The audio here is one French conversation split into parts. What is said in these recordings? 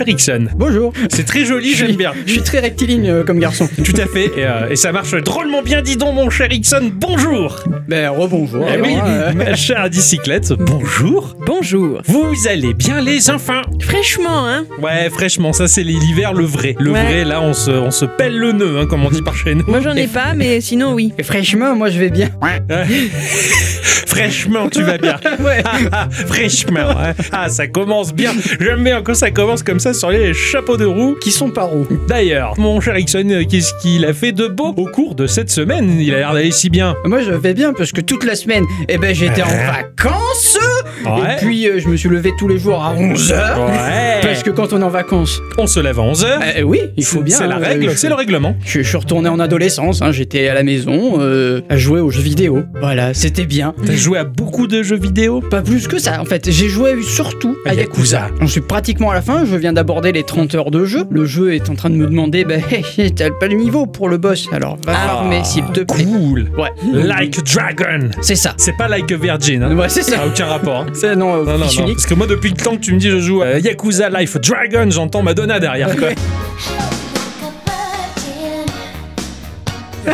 cher Ixon. Bonjour C'est très joli, j'aime bien. Je suis très rectiligne euh, comme garçon. Tout à fait, et, euh, et ça marche drôlement bien, dis donc mon cher Ixon, bonjour Ben, rebonjour. Eh oui, euh, ma chère bicyclette, bonjour Bonjour. Vous allez bien les enfants? Fraîchement, hein Ouais, fraîchement, ça c'est l'hiver, le vrai. Le Ouais. vrai, là, on se, on se pèle le nœud, hein, comme on dit par chez nous. Moi j'en ai pas, mais sinon oui. et fraîchement, moi je vais bien. Fraîchement, tu vas bien. Ouais. Ah, fraîchement, hein. ah, ça commence bien. J'aime bien quand ça commence comme ça sur les chapeaux de roue. Qui sont par où D'ailleurs, mon cher Ixon, qu'est-ce qu'il a fait de beau au cours de cette semaine? Il a l'air d'aller si bien. Moi je vais bien parce que toute la semaine, eh ben j'étais en vacances. Ouais. Et puis euh, je me suis levé tous les jours à 11h. Ouais. Parce que quand on est en vacances, On se lève à 11h. eh oui, il faut bien. C'est la hein, règle, je- c'est le règlement. Je, je suis retourné en adolescence, hein, j'étais à la maison euh, à jouer aux jeux vidéo. Voilà, c'était bien. T'as joué à beaucoup de jeux vidéo? Pas plus que ça, en fait. J'ai joué surtout à Yakuza. Yakuza. J'en suis pratiquement à la fin, je viens d'aborder les 30 heures de jeu. Le jeu est en train de me demander, bah, hey, t'as pas le niveau pour le boss, alors va farmer s'il te plaît. Cool. Ouais, Like a Dragon. c'est ça. C'est pas Like a Virgin. Hein. Ouais, c'est Ça ça. a aucun rapport. hein. C'est non, euh, Non, non. Parce que moi, depuis le temps que tu me dis je joue à Yakuza Life Dragon, j'entends Madonna derrière. Quoi.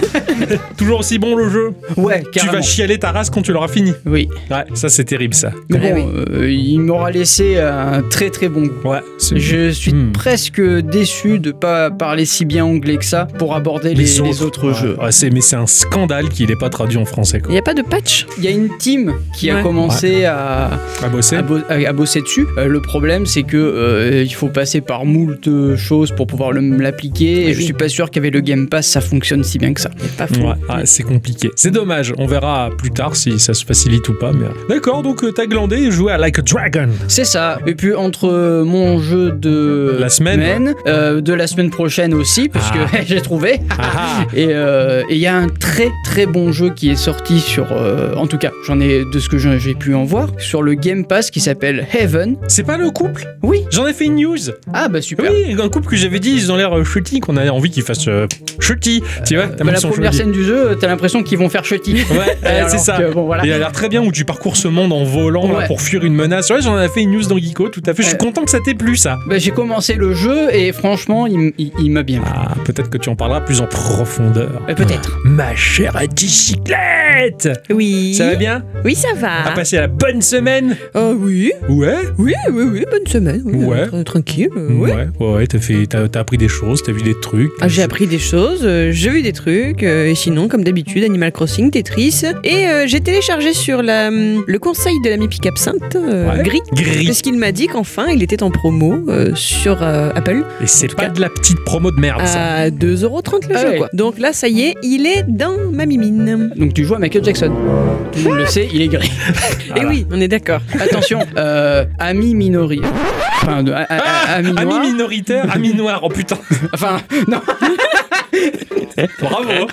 Toujours aussi bon le jeu. Ouais, Tu carrément. vas chialer ta race quand tu l'auras fini. Oui, Ouais, ça c'est terrible ça. mais bon, euh, il m'aura laissé un très très bon goût. Ouais. c'est- Je suis Hmm. presque déçu de pas parler si bien anglais que ça pour aborder les, les autres, Ouais, jeux. ouais, c'est, mais c'est un scandale qu'il n'ait pas traduit en français. Il Quoi. n'y a pas de patch? Il y a une team qui a Ouais. commencé à, À bosser. à, bo- à- à bosser dessus. Euh, le problème, c'est que euh, il faut passer par moult euh, choses pour pouvoir le- l'appliquer. Et je suis pas sûr qu'avec le Game Pass, ça fonctionne si bien que ça. C'est. Ouais, compliqué. C'est dommage. On verra plus tard si ça se facilite ou pas. Mais... D'accord, donc euh, t'as glandé et joué à Like a Dragon. C'est ça. Et puis entre euh, mon jeu de La semaine, euh, de la semaine prochaine aussi, parce Ah. que j'ai trouvé. Ah, Et euh, il y a un très très bon jeu qui est sorti sur, euh, en tout cas, j'en ai de ce que j'ai pu en voir sur le Game Pass qui s'appelle Heaven. c'est pas le couple? Oui. J'en ai fait une news. Ah bah super. Oui, un couple que j'avais dit, ils ont l'air euh, chutty, qu'on a envie qu'ils fassent euh, chutty. Tu vois, tellement la première scène du jeu, t'as l'impression qu'ils vont faire chutty. Ouais, c'est ça. que, bon, voilà. Il a l'air très bien où tu parcours ce monde en volant là, pour fuir une menace. Ouais, j'en ai fait une news dans Geeko, tout à fait. Je suis content que ça t'ait plu, ça. Bah, j'ai commencé le jeu et franchement, il, m- il- il m'a bien plu. Ah, peut-être que tu en parleras plus en profondeur. Euh, Peut-être. Ma chère bicyclette Oui. Ça va bien? Oui, ça va. T'as passé la bonne semaine? Oh oui. Ouais Oui, oui, oui, bonne semaine. oui, Ouais. euh, tra- tranquille. euh, oui. Ouais, ouais, ouais, t'as fait, t'as, t'as appris des choses, t'as vu des trucs. Ah, j'ai appris des choses, euh, j'ai vu des trucs, euh, et sinon, comme d'habitude, Animal Crossing, Tetris. Et euh, j'ai téléchargé sur la, hum, le conseil de l'ami Pic Absinthe, euh, Ouais. Gris. Gris. Parce qu'il m'a dit qu'enfin, il était en promo euh, sur euh, Apple Et c'est tout pas cas- de la petite promo de merde, ça. à 2,30€ le Ah jeu. ouais. Quoi. Donc là, ça y est, il est dans ma mimine. Donc tu joues à Michael Jackson. Tout le monde le sait, il est gris. Et oui, on est d'accord. Attention, euh, ami minori. Enfin, de, a- a- a- ami noir. Ami minoritaire, ami noir, oh putain, Enfin, non. bravo.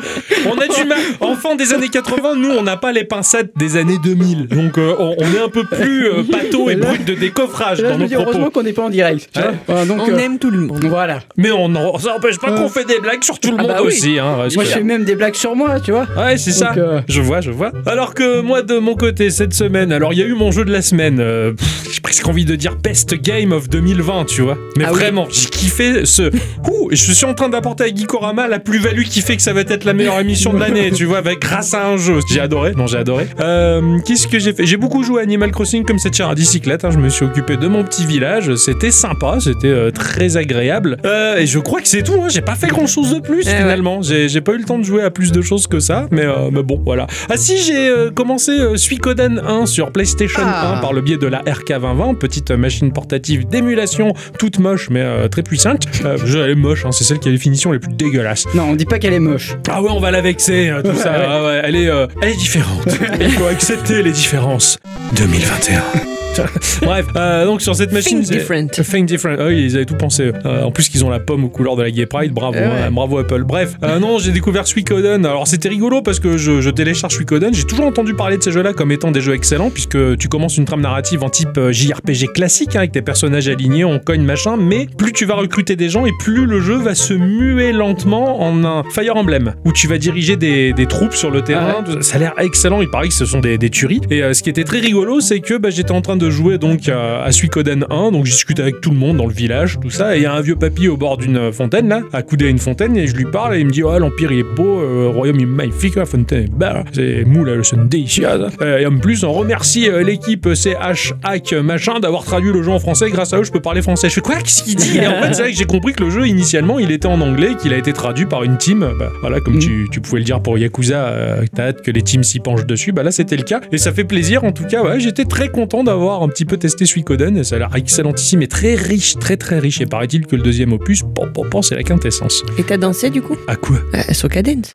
On a du mal. Enfant des années 80, nous, on n'a pas les pincettes des années 2000. Donc, euh, on, on est un peu plus euh, pâteau et brut de décoffrage Là, dans nos dis heureusement propos. qu'on n'est pas en direct. tu Ouais. vois. Voilà, donc, On euh, aime tout le monde. Voilà. Mais on en- ça n'empêche pas qu'on fait des blagues sur tout le Ah monde bah oui. aussi. Hein, Moi, je fais même des blagues sur moi, tu vois. Ouais, c'est ça. Euh, Je vois, je vois. Alors que moi, de mon côté, cette semaine, alors il y a eu mon jeu de la semaine. euh, j'ai presque envie de dire Best Game of 2020, tu vois. Mais Ah oui. vraiment, j'ai kiffé ce. Ouh, je suis en train d'apporter à Geekorama la plus-value qui fait que ça va être la meilleure émission de l'année, tu vois, avec, grâce à un jeu. J'ai adoré. Non, j'ai adoré. Euh, Qu'est-ce que j'ai fait? J'ai beaucoup joué à Animal Crossing comme cette chère à bicyclette. hein. Je me suis occupé de mon petit village. C'était sympa, c'était euh, très agréable. Euh, et je crois que c'est tout. hein. J'ai pas fait grand-chose de plus Eh finalement. J'ai j'ai pas eu le temps de jouer à plus de choses que ça. Mais, euh, mais bon, voilà. Ah si, j'ai euh, commencé euh, Suikoden 1 sur PlayStation Ah. 1 par le biais de la RK2020, petite euh, machine portative d'émulation, toute moche mais euh, très puissante. Euh, jeu, elle est moche, hein, c'est celle qui a les finitions les plus dégueulasses. Non, on dit pas qu'elle est moche. Ah ouais, on va la vexer, euh, tout ça. Ouais. Ah ouais, elle est, euh, elle est différente. Il faut accepter les différences. 2021. Bref, euh, donc sur cette machine. Think different. Think different. Ah ils avaient tout pensé. Euh, en plus qu'ils ont la pomme aux couleurs de la Gay Pride. Bravo, Eh ouais. hein, bravo Apple. Bref, euh, non, j'ai découvert Suikoden. Alors c'était rigolo parce que je, je télécharge Suikoden. J'ai toujours entendu parler de ces jeux-là comme étant des jeux excellents puisque tu commences une trame narrative en type euh, JRPG classique hein, avec tes personnages alignés, on cogne machin. Mais plus tu vas recruter des gens et plus le jeu va se muer lentement en un Fire Emblem où tu vas diriger des, des troupes sur le terrain. Ça a l'air excellent. Il paraît que ce sont des, des tueries. Et ce qui était très rigolo, c'est que bah, j'étais en train de jouer donc à, à Suikoden 1. Donc je discute avec tout le monde dans le village, tout ça. Et il y a un vieux papy au bord d'une fontaine là, accoudé à une fontaine. Et je lui parle et il me dit Oh, l'Empire il est beau, euh, le royaume il est magnifique, la fontaine est belle. C'est mou là, le son délicieux. Et en plus, on remercie euh, l'équipe CH Hack machin d'avoir traduit le jeu en français. Grâce à eux, je peux parler français. Je fais quoi? Qu'est-ce qu'il dit Et en fait, c'est vrai que j'ai compris que le jeu initialement il était en anglais, qu'il a été traduit par une team. Bah, voilà, comme tu, tu pouvais le dire pour Yakuza, euh, t'as hâte que les teams s'y penchent dessus. Bah là, c'était le cas. Et ça fait plaisir en tout cas. Ouais, j'étais très content d'avoir un petit peu testé Suikoden. Et ça a l'air excellentissime et très riche, très très riche. Et paraît-il que le deuxième opus, pom, pom, pom, c'est la quintessence. Et t'as dansé du coup? À quoi? Euh, Soca Dance.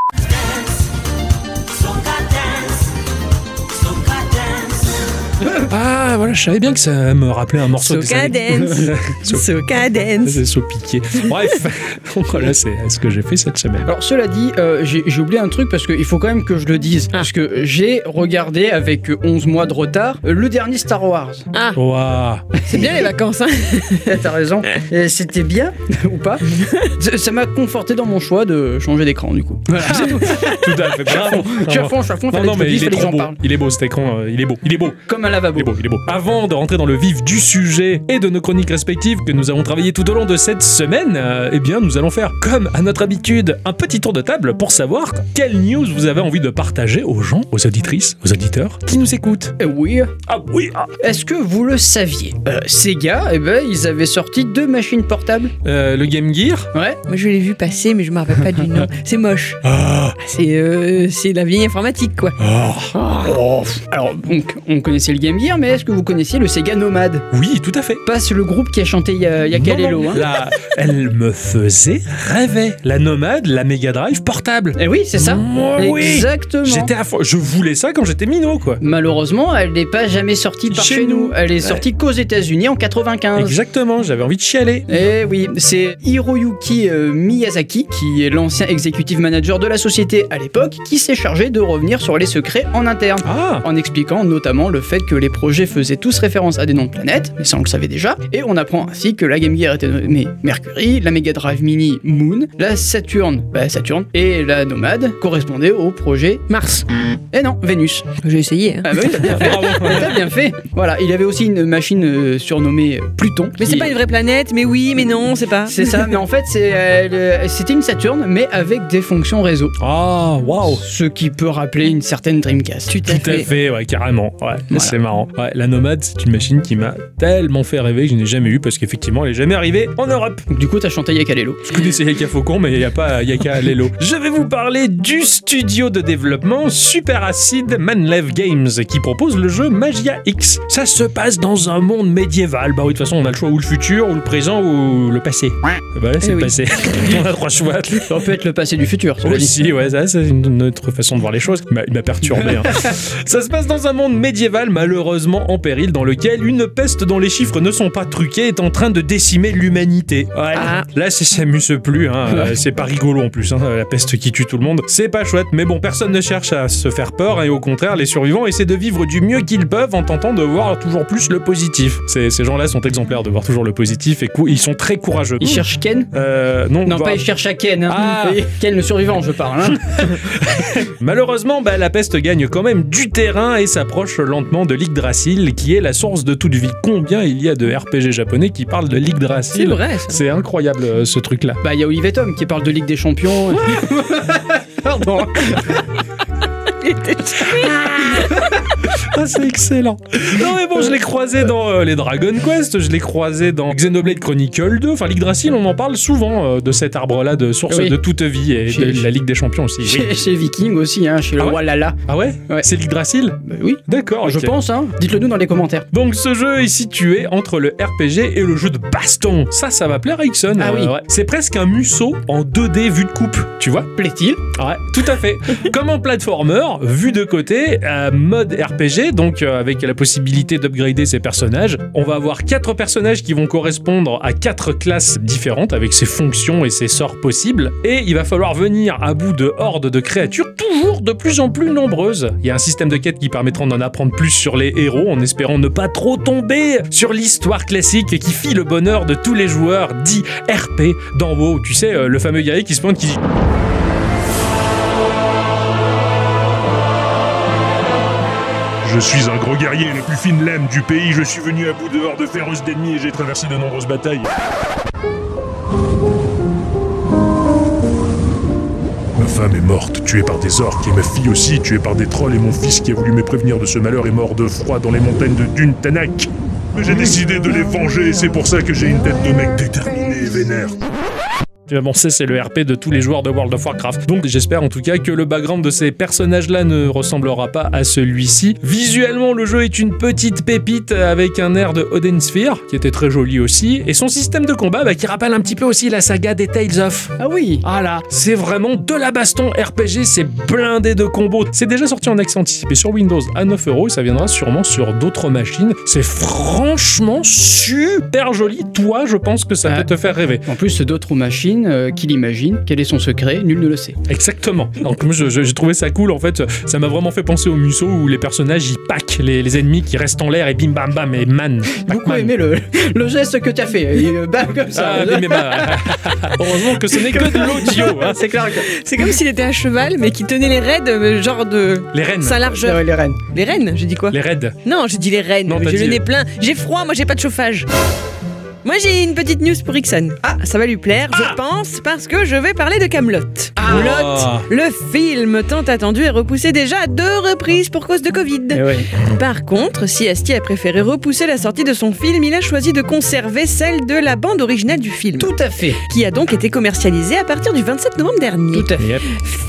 Ah voilà, je savais bien que ça me rappelait un morceau Soca Dance. So- Soca Dance. C'est piqué. Bref, voilà, c'est ce que j'ai fait cette semaine. Alors cela dit, euh, j'ai oublié un truc parce qu'il faut quand même que je le dise. Ah. Parce que j'ai regardé avec 11 mois de retard euh, le dernier Star Wars. Ah, Waouh c'est bien les vacances, hein T'as raison. C'était bien ou pas? Ça- m'a conforté dans mon choix de changer d'écran du coup. Voilà, c'est tout. Tout à fait. Je suis à fond, je suis à fond, Non, non, mais il est beau. parle. Il est beau cet écran, euh, il est beau. Il est beau. Comme un Il est beau, il est beau. Avant de rentrer dans le vif du sujet et de nos chroniques respectives que nous avons travaillé tout au long de cette semaine, euh, eh bien, nous allons faire, comme à notre habitude, un petit tour de table pour savoir quelles news vous avez envie de partager aux gens, aux auditrices, aux auditeurs qui nous écoutent. Eh oui. Ah oui, ah. Est-ce que vous le saviez? Euh, Sega, eh ben, ils avaient sorti deux machines portables. Euh, le Game Gear? Ouais. Moi je l'ai vu passer, mais je me rappelle pas du nom. C'est moche. Ah, C'est euh, c'est la vieille informatique quoi. ah. Oh, Alors, donc, on connaissait le Game Gear, mais est-ce que vous connaissiez le Sega Nomad Oui, tout à fait. Pas le groupe qui a chanté il y a, il y a Kalelo, Non, hein la- elle me faisait rêver. La Nomade, la Mega Drive portable. Eh oui, c'est ça. Moi, oui. Exactement. J'étais à. Je voulais ça quand j'étais minot, quoi. Malheureusement, elle n'est pas jamais sortie par Chez chez, nous. nous. Elle est sortie qu'aux États-Unis en 95. Exactement, j'avais envie de chialer. Eh oui, c'est Hiroyuki euh, Miyazaki, qui est l'ancien executive manager de la société à l'époque, qui s'est chargé de revenir sur les secrets en interne. Ah En expliquant notamment le fait que les projets faisaient tous référence à des noms de planètes, mais ça on le savait déjà, et on apprend ainsi que la Game Gear était nommée Mercury, la Mega Drive Mini Moon, la Saturn, bah Saturn, et la Nomade correspondaient au projet Mars. Eh non, Vénus. J'ai essayé. Hein. Ah bah oui, t'as bien fait. T'as bien fait. Voilà, il avait aussi une machine euh, surnommée Pluton. Mais qui- c'est pas une vraie planète, mais oui, mais non, c'est pas. C'est ça, mais en fait, c'est, euh, le- c'était une Saturn, mais avec des fonctions réseau. Ah, waouh Ce qui peut rappeler une certaine Dreamcast. Tu Tout à fait. fait, ouais, carrément. Ouais, Voilà. c'est marrant. Ouais, la Nomade, c'est une machine qui m'a tellement fait rêver que je n'ai jamais eu parce qu'effectivement, elle est jamais arrivée en Europe. Donc, du coup, t'as chanté Yakalelo. Je connaissais Yaka Faucon, mais il n'y a pas Yaka Lelo. Je vais vous parler du studio de développement Super Acid Manlev Games qui propose le jeu Magia X. Ça se passe dans un monde médiéval. Bah oui, de toute façon, on a le choix ou le futur, ou le présent, ou le passé. Bah là, c'est Eh le oui. passé. on a trois choix. Ça peut être le passé du futur. Aussi, ouais, ça, c'est une autre façon de voir les choses. M'a- Il m'a perturbé. hein. ça se passe dans un monde médiéval, malheureusement en péril, dans lequel une peste dont les chiffres ne sont pas truqués est en train de décimer l'humanité. Ouais, Ah. Là, ça s'amuse plus. hein. Euh, c'est pas rigolo en plus. hein. La peste qui tue tout le monde. C'est pas chouette. Mais bon, personne ne cherche à se faire peur. Et au contraire, les survivants essaient de vivre du mieux qu'ils peuvent en tentant de voir toujours plus le positif. Ces, ces gens-là sont exemplaires de voir toujours le positif et ils sont très courageux. Il cherche Ken Euh, non, Non, bah, pas il cherche à Ken. Hein. Ah. Ken le survivant, je parle. Malheureusement, bah, la peste gagne quand même du terrain et s'approche lentement de l'Yggdrasil, qui est la source de toute vie. Combien il y a de RPG japonais qui parlent de C'est l'Yggdrasil vrai, ça. C'est incroyable euh, ce truc-là. bah, il y a Olivier Tom qui parle de Ligue des Champions. Pardon. Ah, c'est excellent. Non mais bon, je l'ai croisé dans euh, les Dragon Quest, je l'ai croisé dans Xenoblade Chronicle 2. Enfin, l'Yggdrasil, on en parle souvent euh, de cet arbre-là de source Oui. de toute vie et Chez- de la Ligue des Champions aussi. oui. Chez, Viking aussi, hein, chez le Ah ouais roi Lala. Ah ouais, Ouais. C'est l'Yggdrasil Bah oui, D'accord, je pense. Hein. Dites-le nous dans les commentaires. Donc ce jeu est situé entre le RPG et le jeu de baston. Ça, ça va plaire à Ixon. Ah oui. ouais. C'est presque un musso en 2D vu de coupe, tu vois Plaît-il? Ouais, tout à fait. Comme un platformer, vu de côté, euh, mode RPG Donc euh, avec la possibilité d'upgrader ses personnages. On va avoir quatre personnages qui vont correspondre à quatre classes différentes avec ses fonctions et ses sorts possibles. Et il va falloir venir à bout de hordes de créatures toujours de plus en plus nombreuses. Il y a un système de quête qui permettra d'en apprendre plus sur les héros en espérant ne pas trop tomber sur l'histoire classique qui fit le bonheur de tous les joueurs dit RP dans WoW. Tu sais, euh, le fameux guerrier qui se pointe qui dit Je suis un gros guerrier, la plus fine lame du pays. Je suis venu à bout de hordes féroces d'ennemis et j'ai traversé de nombreuses batailles. Ma femme est morte, tuée par des orques, et ma fille aussi, tuée par des trolls, et mon fils qui a voulu me prévenir de ce malheur est mort de froid dans les montagnes de Dune Tanak. Mais j'ai décidé de les venger, et c'est pour ça que j'ai une tête de mec déterminé et vénère. Bon, c'est le RP de tous les joueurs de World of Warcraft. Donc, j'espère en tout cas que le background de ces personnages-là ne ressemblera pas à celui-ci. Visuellement, le jeu est une petite pépite avec un air de Odin Sphere, qui était très joli aussi, et son système de combat bah, qui rappelle un petit peu aussi la saga des Tales of. Ah oui Ah là, c'est vraiment de la baston RPG, c'est blindé de combos. C'est déjà sorti en accès anticipé sur Windows à 9 euros et ça viendra sûrement sur d'autres machines. C'est franchement super joli. Toi, je pense que ça Ah. peut te faire rêver. En plus, d'autres machines euh, qui l'imaginent. Quel est son secret? Nul ne le sait. Exactement. Donc moi, j'ai trouvé ça cool. En fait, ça m'a vraiment fait penser au Musso où les personnages ils packent les, les ennemis qui restent en l'air et bim bam bam et man. Beaucoup aimé le, le geste que tu as fait. Et, bam, comme ça. Ah, mais, mais bah, heureusement que ce n'est que de l'audio. hein. C'est clair que. C'est comme s'il était à cheval, mais qui tenait les raids, euh, genre de Les reines. sa largeur. ouais, les reines. Les rennes, j'ai dit quoi? Les raids. Non, j'ai dit les rennes. J'ai le nez plein. J'ai froid, moi j'ai pas de chauffage. Moi j'ai une petite news pour Ixon. Ah, ça va lui plaire, je pense, parce que je vais parler de Camelot. Ah. le film tant attendu est repoussé déjà à deux reprises pour cause de Covid. Eh. Par contre, si Astier a préféré repousser la sortie de son film, il a choisi de conserver celle de la bande originale du film, Tout à fait. qui a donc été commercialisée à partir du 27 novembre dernier. Tout à fait.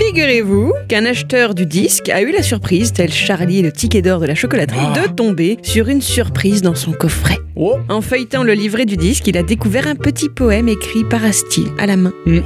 Figurez-vous qu'un acheteur du disque a eu la surprise, tel Charlie le ticket d'or de la chocolaterie, Ah. de tomber sur une surprise dans son coffret. Oh. En feuilletant le livret du disque, il a découvert un petit poème écrit par Astier à la main. Wow.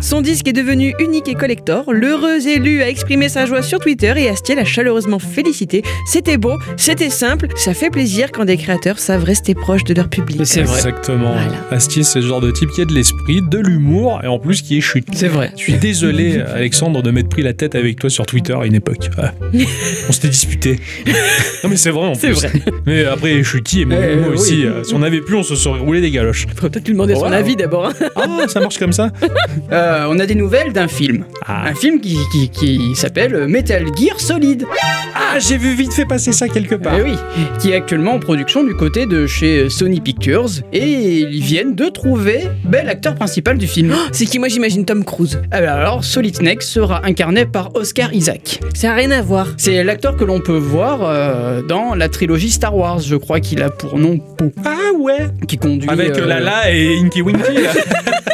Son disque est devenu unique et collector. L'heureux élu a exprimé sa joie sur Twitter et Astier l'a chaleureusement félicité. C'était beau, c'était simple, ça fait plaisir quand des créateurs savent rester proches de leur public. C'est vrai. Exactement. Voilà. Astier, c'est le genre de type qui a de l'esprit, de l'humour et en plus qui est chute. C'est vrai. Je suis désolé, Alexandre, de m'être pris la tête avec toi sur Twitter à une époque. Ah. On s'était disputé. Non, mais c'est vrai en C'est plus. vrai. Mais après, Chuty et même Eh, moi oui. aussi, euh, si on avait pu, on se serait roulé des galoches. Faudrait peut-être lui demander son Ouais. avis d'abord. hein. Ah, ça marche comme ça Euh, on a des nouvelles d'un film. Ah, Un film qui, qui, qui s'appelle Metal Gear Solid. Ah, j'ai vu vite fait passer ça quelque part. Eh oui, qui est actuellement en production du côté de chez Sony Pictures et ils viennent de trouver ben, l'acteur principal du film. C'est qui moi j'imagine Tom Cruise. Alors, alors, Solid Snake sera incarné par Oscar Isaac. Ça n'a rien à voir. C'est l'acteur que l'on peut voir euh, dans la trilogie Star Wars. Je crois qu'il a pour nom Poe, Ah ouais qui conduit Avec euh, Lala et Inky Winky là.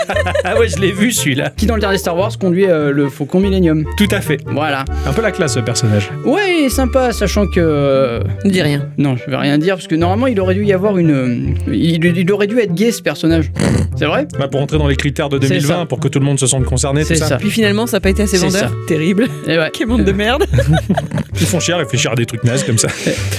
ah ouais, je l'ai vu celui-là. qui dans le dernier Star Wars conduit euh, le Faucon Millennium. Tout à fait. Voilà. Un peu la classe ce personnage. Ouais, sympa, sachant que euh, Ne dis rien. non, je vais rien dire parce que normalement il aurait dû y avoir une, euh, il, il aurait dû être gay ce personnage. C'est vrai? Bah, pour entrer dans les critères de C'est 2020, ça. pour que tout le monde se sente concerné, C'est ça. ça. Puis finalement, ça n'a pas été assez vendeur. ça. Terrible. Et ouais. Quel monde de merde. Ils font chier à réfléchir à des trucs nazes comme ça.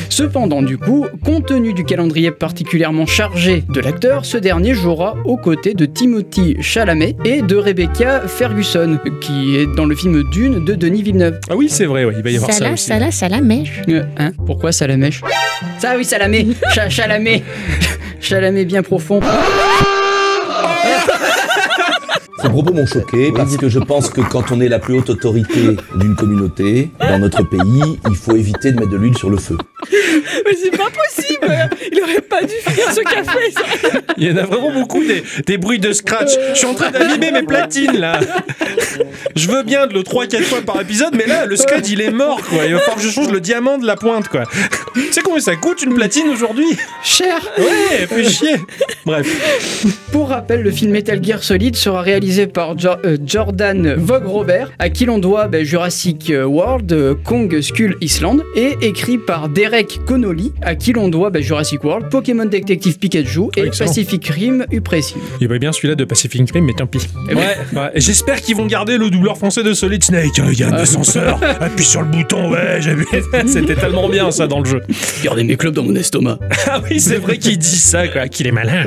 Cependant, du coup, compte tenu du calendrier particulièrement chargé de ce dernier jouera aux côtés de Timothy Chalamet et de Rebecca Ferguson, qui est dans le film Dune de Denis Villeneuve. Ah oui, c'est vrai, ouais, il va y avoir ça, aussi. la mèche. Euh, hein Pourquoi Salamèche Ça oui, Salamé Cha- Chalamet Chalamet bien profond. Ces propos m'ont choqué parce que je pense que quand on est la plus haute autorité d'une communauté dans notre pays, il faut éviter de mettre de l'huile sur le feu. Mais c'est pas possible. Il aurait pas dû faire ce café. Ça. Il y en a vraiment beaucoup des, des bruits de scratch. Je suis en train d'animer mes platines là. Je veux bien de le 3-4 fois par épisode, mais là, le scratch il est mort quoi. Il va falloir que je change le diamant de la pointe quoi. Tu sais combien ça coûte une platine aujourd'hui? Cher Ouais, fais chier. Bref. Pour rappel, le film Metal Gear Solid sera réalisé réalisé par Jo- euh, Jordan Vogt Robert, à qui l'on doit bah, Jurassic World, euh, Kong Skull Island, et écrit par Derek Connolly, à qui l'on doit bah, Jurassic World, Pokémon Detective Pikachu et. Pacific Rim Uprising. Il va bien celui-là de Pacific Rim, mais tant pis. Eh Ouais, J'espère qu'ils vont garder le doubleur français de Solid Snake. Il y a un ascenseur, appuie sur le bouton, ouais, j'ai vu. C'était tellement bien ça dans le jeu. Gardez mes clubs dans mon estomac. Ah oui, c'est vrai qu'il dit ça, quoi, qu'il est malin.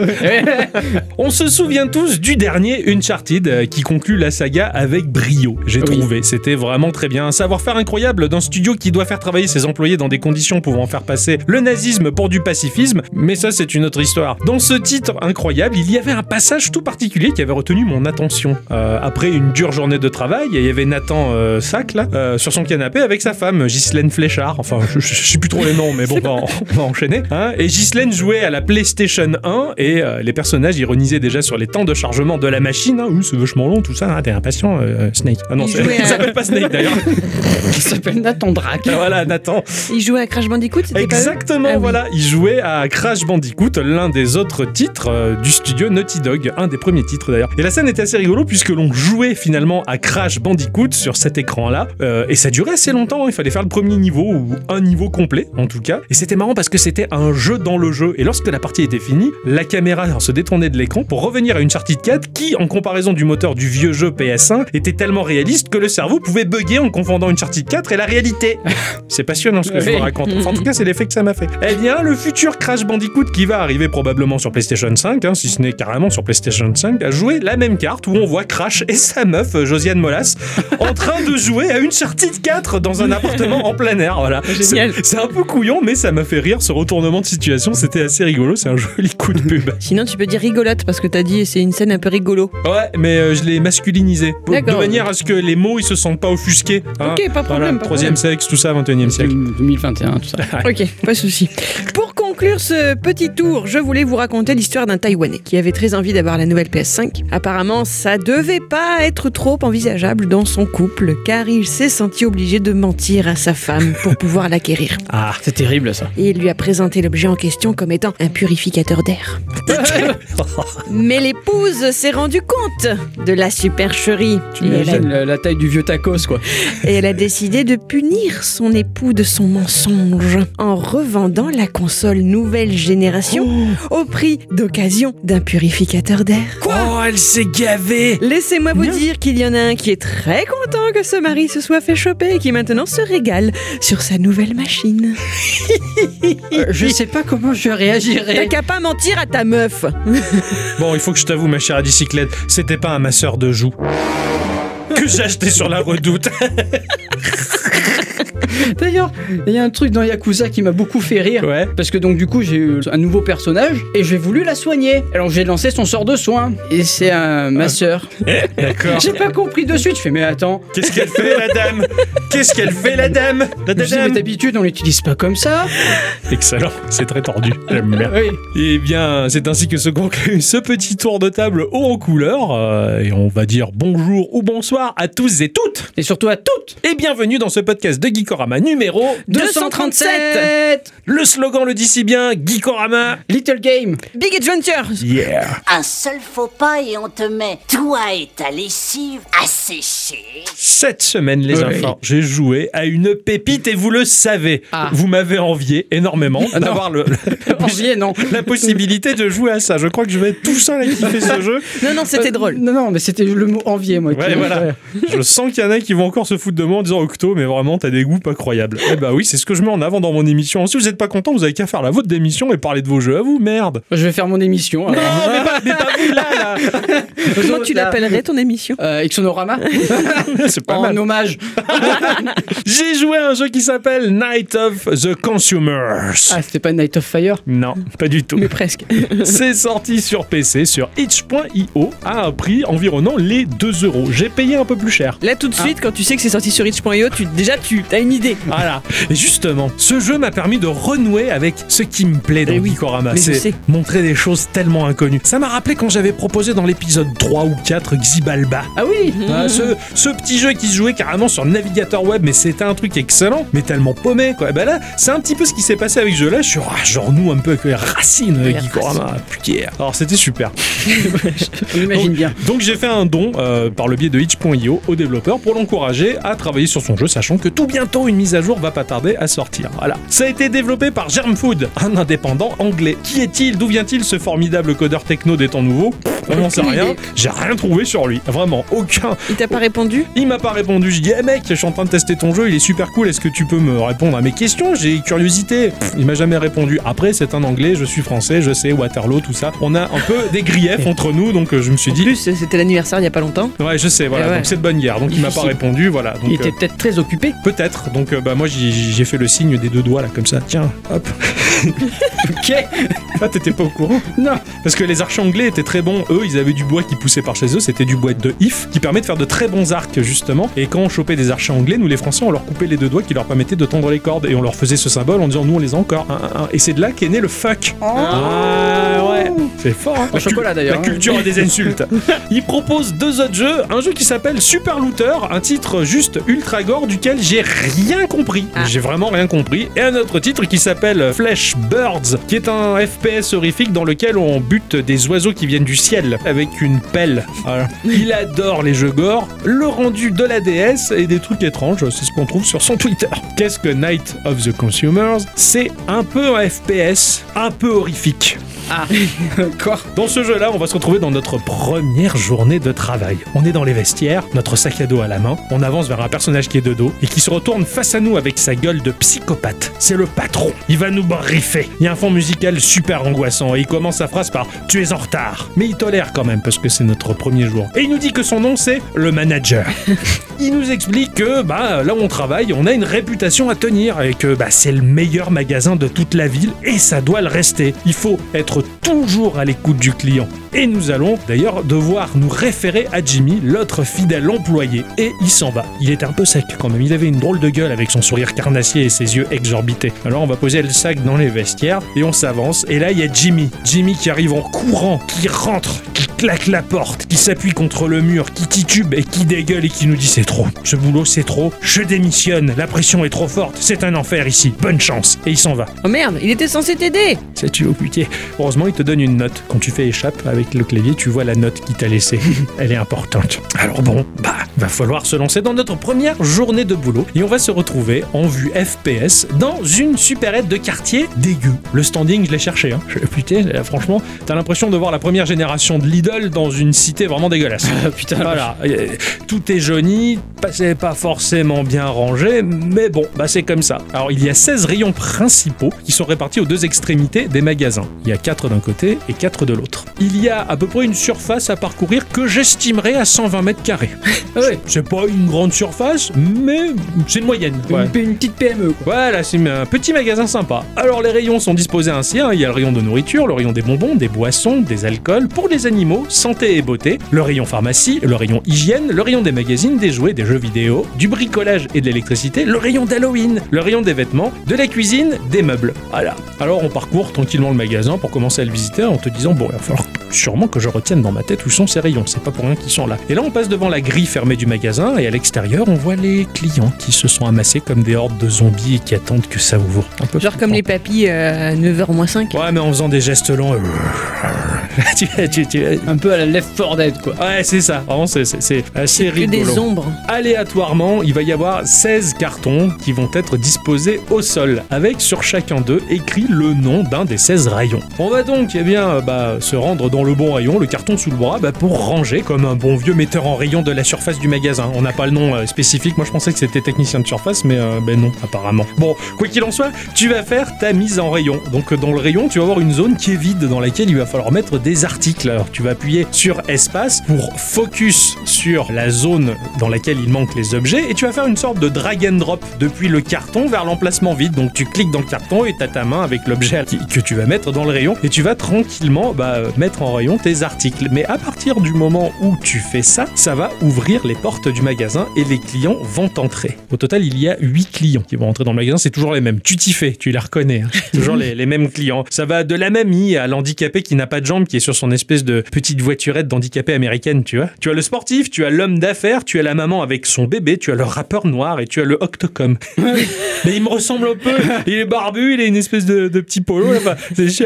On se souvient tous du dernier Uncharted euh, qui conclut la saga avec brio, j'ai Oui. trouvé. C'était vraiment très bien. Un savoir-faire incroyable d'un studio qui doit faire travailler ses employés dans des conditions pouvant faire passer le nazisme pour du pacifisme, mais ça c'est une autre histoire. Dans ce titre incroyable, il y avait un passage tout particulier qui avait retenu mon attention. Euh, après une dure journée de travail, il y avait Nathan euh, Sack là, euh, sur son canapé avec sa femme Ghislaine Fléchard. Enfin, je, je, je sais plus trop les noms, mais bon, on va, en- on va enchaîner. hein. Et Ghislaine jouait à la PlayStation 1 et les personnages ironisaient déjà sur les temps de chargement de la machine. Hein. C'est vachement long tout ça. hein. T'es impatient, euh, Snake. Ah non, Il c'est- il à- s'appelle pas Snake d'ailleurs. Qui s'appelle Nathan Drake. Ah, voilà, Nathan. Il jouait à Crash Bandicoot, c'était pas eux Exactement, Ah oui. voilà. Il jouait à Crash Bandicoot, l'un des autres titres euh, du studio Naughty Dog, un des premiers titres d'ailleurs. Et la scène était assez rigolo puisque l'on jouait finalement à Crash Bandicoot sur cet écran-là. Euh, et ça durait assez longtemps, hein. il fallait faire le premier niveau ou un niveau complet en tout cas. Et c'était marrant parce que c'était un jeu dans le jeu. Et lorsque la partie était finie, la caméra se détournait de l'écran pour revenir à Uncharted 4 qui, en comparaison du moteur du vieux jeu PS1, était tellement réaliste que le cerveau pouvait bugger en confondant Uncharted 4 et la réalité. C'est passionnant ce que je Oui. vous raconte. Enfin, en tout cas, c'est l'effet que ça m'a fait. Eh bien, le futur Crash Bandicoot qui va arriver probablement sur PlayStation 5, hein, si ce n'est carrément sur PlayStation 5, a joué la même carte où on voit Crash et sa meuf, Josiane Molas, en train de jouer à Uncharted 4 dans un appartement en plein air. Voilà. Génial. C'est c'est un peu couillon, mais ça m'a fait rire ce retournement de situation. C'était assez rigolo. C'est un joli coup de pub. Sinon, tu peux dire rigolote parce que t'as dit c'est une scène un peu rigolo. Ouais, mais euh, je l'ai masculinisé. De manière à ce que les mots ils se sentent pas offusqués. hein. Ok, pas de problème, troisième sexe, tout ça, 21 e siècle. 2021, tout ça. Ok, pas de souci. Pour conclure ce petit tour, je voulais vous raconter l'histoire d'un Taïwanais qui avait très envie d'avoir la nouvelle PS5. Apparemment, ça devait pas être trop envisageable dans son couple, car il s'est senti obligé de mentir à sa femme pour pouvoir l'acquérir. Ah, C'est terrible ça. Et il lui a présenté l'objet en question comme étant un purificateur d'air. Mais l'épouse s'est rendue compte de la supercherie. Tu Et elle, a, imagines la, taille du vieux tacos quoi. et elle a décidé de punir son époux de son mensonge en revendant la console nouvelle génération au prix d'occasion d'un purificateur d'air. Oh, elle s'est gavée Laissez-moi vous dire qu'il y en a un qui est très content que ce mari se soit fait choper et qui maintenant se régale sur sa nouvelle machine. Euh, je sais pas comment je T'as réagirais. qu'à pas mentir à ta meuf. Bon, il faut que je t'avoue, ma chère à bicyclette, c'était pas un masseur de joues. Que j'ai acheté sur la redoute. D'ailleurs, il y a un truc dans Yakuza qui m'a beaucoup fait rire. Ouais. Parce que donc du coup j'ai eu un nouveau personnage et j'ai voulu la soigner. Alors j'ai lancé son sort de soin et c'est un masseur. D'accord. J'ai pas compris de suite. Je fais mais attends. Qu'est-ce qu'elle fait, la dame? Qu'est-ce qu'elle fait, la dame? La Je dis, mais dame d'habitude on l'utilise pas comme ça. Excellent, c'est très tordu. J'aime bien. Oui. Eh bien, c'est ainsi que se conclut ce petit tour de table haut en couleur. euh, et on va dire bonjour ou bonsoir à tous et toutes. Et surtout à toutes. Et bienvenue dans ce podcast de Geekorama numéro 237 Le slogan le dit si bien, Geekorama. Little Game. Big Adventure Yeah. Un seul faux pas et on te met, toi et ta lessive, à sécher. Cette semaine, les Oui. enfants, j'ai joué à une pépite et vous le savez. Ah. Vous m'avez envié énormément Ah d'avoir le, Envié, non. la possibilité de jouer à ça. Je crois que je vais être tout seul à kiffer ce jeu. Non, non, c'était Euh, drôle. Non, non, mais c'était le mot envié, moi. Ouais, voilà. Je sens qu'il y en a qui vont encore se foutre de moi en disant Octo, mais vraiment, t'as des goûts pas croyables. Eh bah oui, c'est ce que je mets en avant dans mon émission. Si vous êtes pas content, vous avez qu'à faire la vôtre d'émission et parler de vos jeux à vous, merde. Je vais faire mon émission. alors. Non, mais pas, mais pas vous là, là. Comment tu l'appellerais ton émission? Euh, Exonorama C'est pas En mal. hommage. J'ai joué à un jeu qui s'appelle Night of the Consumers. Ah, c'était pas Night of Fire? Non, pas du tout. Mais presque. C'est sorti sur PC sur itch.io à un prix environnant les 2 euros. J'ai payé un peu plus cher. Là, tout de suite, quand tu sais que c'est sorti sur itch.io, tu, déjà, tu as une idée. Voilà. Et justement, ce jeu m'a permis de renouer avec ce qui me plaît dans Eh oui, Gikorama. C'est montrer des choses tellement inconnues. Ça m'a rappelé quand j'avais proposé dans l'épisode 3 ou 4 Xibalba. Ah oui Ah, ce, ce petit jeu qui se jouait carrément sur navigateur web, mais c'était un truc excellent, mais tellement paumé quoi. Et ben là, c'est un petit peu ce qui s'est passé avec ce jeu-là. Je suis ah, je renoue un peu avec les racines de Gikorama. Putain. Alors c'était super. On imagine bien. Donc j'ai fait un don euh, par le biais de itch.io au développeur pour l'encourager à travailler sur son jeu, sachant que tout bientôt une mise à jour va pas tarder à sortir. Voilà. Ça a été développé par Germfood, un indépendant anglais. Qui est-il? D'où vient-il ce formidable codeur techno des temps nouveaux? Pff, On n'en sait rien. J'ai rien trouvé sur lui. Vraiment, aucun. Il t'a pas répondu? Il m'a pas répondu. Je dis, eh mec, je suis en train de tester ton jeu, il est super cool. Est-ce que tu peux me répondre à mes questions? J'ai curiosité. Pff, il m'a jamais répondu. Après, c'est un anglais, je suis français, je sais, Waterloo, tout ça. On a un peu des griefs entre nous, donc euh, je me suis En dit. plus, c'était l'anniversaire il y a pas longtemps. Ouais, je sais, voilà. Eh ouais. Donc c'est de bonne guerre. Donc il m'a pas répondu, voilà. Donc Il était euh, peut-être très occupé. peut-être. Donc euh, bah moi j'ai fait le signe des deux doigts là comme ça. Tiens, hop. Ok Ah t'étais pas au courant Non Parce que les archers anglais étaient très bons. Eux, ils avaient du bois qui poussait par chez eux. C'était du bois de if qui permet de faire de très bons arcs justement. Et quand on chopait des archers anglais, nous les Français, on leur coupait les deux doigts qui leur permettaient de tendre les cordes et on leur faisait ce symbole en disant nous on les a encore. Un, un, un. Et c'est de là qu'est né le fuck. Ah ouais, c'est fort. Hein Au chocolat, d'ailleurs, La hein. culture des insultes. Il propose deux autres jeux, un jeu qui s'appelle Super Looter, un titre juste ultra gore duquel j'ai rien compris. Ah. J'ai vraiment rien compris. Et un autre titre qui s'appelle Flesh Birds, qui est un FPS horrifique dans lequel on bute des oiseaux qui viennent du ciel avec une pelle. Voilà. Il adore les jeux gore, le rendu de la DS et des trucs étranges, c'est ce qu'on trouve sur son Twitter. Qu'est-ce que Night of the Consumers? C'est un peu un FPS, un peu horrifique. Ah Quoi Dans ce jeu-là, on va se retrouver dans notre première journée de travail. On est dans les vestiaires, notre sac à dos à la main, on avance vers un personnage qui est de dos et qui se retourne face à nous avec sa gueule de psychopathe. C'est le patron. Il va nous briefer. Il y a un fond musical super angoissant et il commence sa phrase par Tu es en retard. Mais il tolère quand même parce que c'est notre premier jour. Et il nous dit que son nom c'est le manager. il nous explique que bah là où on travaille, on a une réputation à tenir et que bah c'est le meilleur magasin de toute la ville et ça doit le rester. Il faut être toujours à l'écoute du client. Et nous allons d'ailleurs devoir nous référer à Jimmy, l'autre fidèle employé. Et il s'en va. Il était un peu sec quand même. Il avait une drôle de gueule avec son sourire carnassier et ses yeux exorbités. Alors on va poser le sac dans les vestiaires et on s'avance. Et là il y a Jimmy. Jimmy qui arrive en courant, qui rentre, qui claque la porte, qui s'appuie contre le mur, qui titube et qui dégueule et qui nous dit c'est trop. Ce boulot c'est trop. Je démissionne. La pression est trop forte. C'est un enfer ici. Bonne chance. Et il s'en va. Oh merde, il était censé t'aider C'est tu au putain. Heureusement, il te donne une note. Quand tu fais échappe avec le clavier, tu vois la note qu'il t'a laissée. Elle est importante. Alors bon, bah, va falloir se lancer dans notre première journée de boulot et on va se retrouver en vue FPS dans une supérette de quartier dégueu. Le standing, je l'ai cherché. Hein. Putain, là, franchement, t'as l'impression de voir la première génération de Lidl dans une cité vraiment dégueulasse. Ah, Putain Voilà, euh, tout est jauni, c'est pas forcément bien rangé, mais bon, bah c'est comme ça. Alors il y a 16 rayons principaux qui sont répartis aux deux extrémités des magasins. Il y a 4 d'un côté et 4 de l'autre. Il y a à peu près une surface à parcourir que j'estimerais à 120 mètres carrés. Ah ouais C'est pas une grande surface, mais c'est une moyenne. Ouais. une, une petite PME quoi. Voilà, c'est un petit magasin sympa. Alors les rayons sont disposés ainsi, hein. il y a le rayon de nourriture, le rayon des bonbons, des boissons, des alcools, pour les animaux, santé et beauté, le rayon pharmacie, le rayon hygiène, le rayon des magazines, des jouets, des jeux vidéo, du bricolage et de l'électricité, le rayon d'Halloween, le rayon des vêtements, de la cuisine, des meubles. Voilà. Alors on parcourt tranquillement le magasin pour commencer à le visiter en te disant bon, il va falloir sûrement que je retienne dans ma tête où sont ces rayons, c'est pas pour rien qu'ils sont là. Et là on passe devant la grille fermée du magasin et à l'extérieur on voit les clients qui se sont amassés comme des hordes de zombies et qui attendent que ça ouvre. Un peu Genre comme les papis euh, à 9h moins 5. Ouais, mais en faisant des gestes lents. euh, tu, tu- tu- Un peu à la Left 4 Dead quoi. Ouais, c'est ça. Vraiment, c'est- c'est c'est assez rigolo. des ombres. Aléatoirement, il va y avoir 16 cartons qui vont être disposés au sol, avec sur chacun d'eux écrit le nom d'un des 16 rayons. On va donc eh bien, bah, se rendre dans le bon rayon, le carton sous le bras, bah, pour ranger comme un bon vieux metteur en rayon de la surface du magasin. On n'a pas le nom euh, spécifique, moi je pensais que c'était technicien de surface, mais euh, ben non, apparemment. Bon, quoi qu'il en soit, tu vas faire ta mise en rayon. Donc dans le rayon, tu vas avoir une zone qui est vide, dans laquelle il va falloir mettre des des articles. Alors tu vas appuyer sur espace pour focus sur la zone dans laquelle il manque les objets et tu vas faire une sorte de drag and drop depuis le carton vers l'emplacement vide. Donc tu cliques dans le carton et tu as ta main avec l'objet que tu vas mettre dans le rayon et tu vas tranquillement bah, mettre en rayon tes articles. Mais à partir du moment où tu fais ça, ça va ouvrir les portes du magasin et les clients vont entrer. Au total, il y a 8 clients qui vont entrer dans le magasin. C'est toujours les mêmes. Tu t'y fais, tu les reconnais. hein. toujours les, les mêmes clients. Ça va de la mamie à l'handicapé qui n'a pas de jambes, qui est sur son espèce de petite voiturette d'handicapé américaine, tu vois. Tu as le sportif, tu as l'homme d'affaires, tu as la maman avec son bébé, tu as le rappeur noir et tu as le octocom. Mais il me ressemble un peu. Il est barbu, il a une espèce de, de petit polo. Enfin,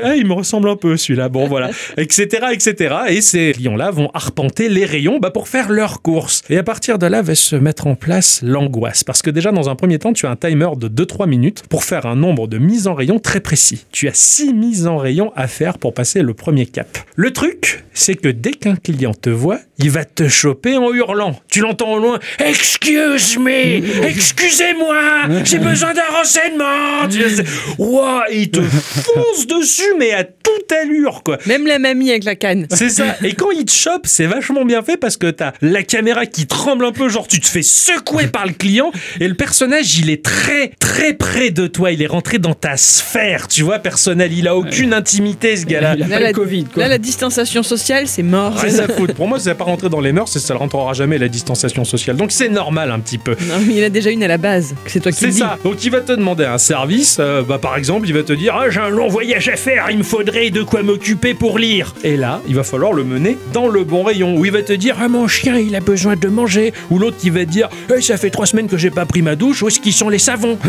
ah, il me ressemble un peu celui-là. Bon, voilà, etc., etc. Et ces clients-là vont arpenter les rayons bah, pour faire leurs courses. Et à partir de là va se mettre en place l'angoisse. Parce que déjà, dans un premier temps, tu as un timer de 2-3 minutes pour faire un nombre de mises en rayon très précis. Tu as 6 mises en rayon à faire pour passer le premier cap. Le truc, c'est que dès qu'un client te voit, il va te choper en hurlant. Tu l'entends au loin. Excuse me, excusez-moi, j'ai besoin d'un renseignement. Ouah, il te fonce dessus, mais à toute allure, quoi. Même la mamie avec la canne. C'est ça. Et quand il te chope, c'est vachement bien fait parce que t'as la caméra qui tremble un peu, genre tu te fais secouer par le client et le personnage, il est très très près de toi. Il est rentré dans ta sphère, tu vois, personnelle. Il a aucune intimité, ce gars-là. Il a pas le Covid, quoi. Là, la distanciation sociale, c'est mort. Rien à foutre. Pour moi, ça n'est pas rentré dans les mœurs et ça ne rentrera jamais la distanciation sociale. Donc c'est normal un petit peu. Non, mais il a déjà une à la base. C'est toi qui C'est ça. Donc il va te demander un service. euh, bah, par exemple, il va te dire ah, j'ai un long voyage à faire, il me faudrait de quoi m'occuper pour lire. Et là, il va falloir le mener dans le bon rayon. Où il va te dire ah, mon chien, il a besoin de manger. Ou l'autre qui va te dire Eh, ça fait trois semaines que j'ai pas pris ma douche. Où est-ce qu'ils sont les savons?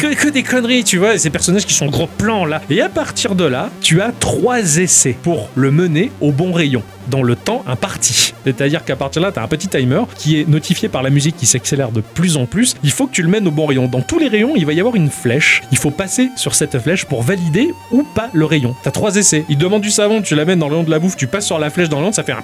Que, que des conneries, tu vois. Ces personnages qui sont gros plans là. Et à partir de là, tu as trois essais pour le mener au bon rayon dans le temps imparti. C'est-à-dire qu'à partir de là, tu as un petit timer qui est notifié par la musique qui s'accélère de plus en plus. Il faut que tu le mènes au bon rayon. Dans tous les rayons, il va y avoir une flèche. Il faut passer sur cette flèche pour valider ou pas le rayon. Tu as trois essais. Il demande du savon, tu l'amènes dans le rayon de la bouffe, tu passes sur la flèche dans le rayon, ça fait un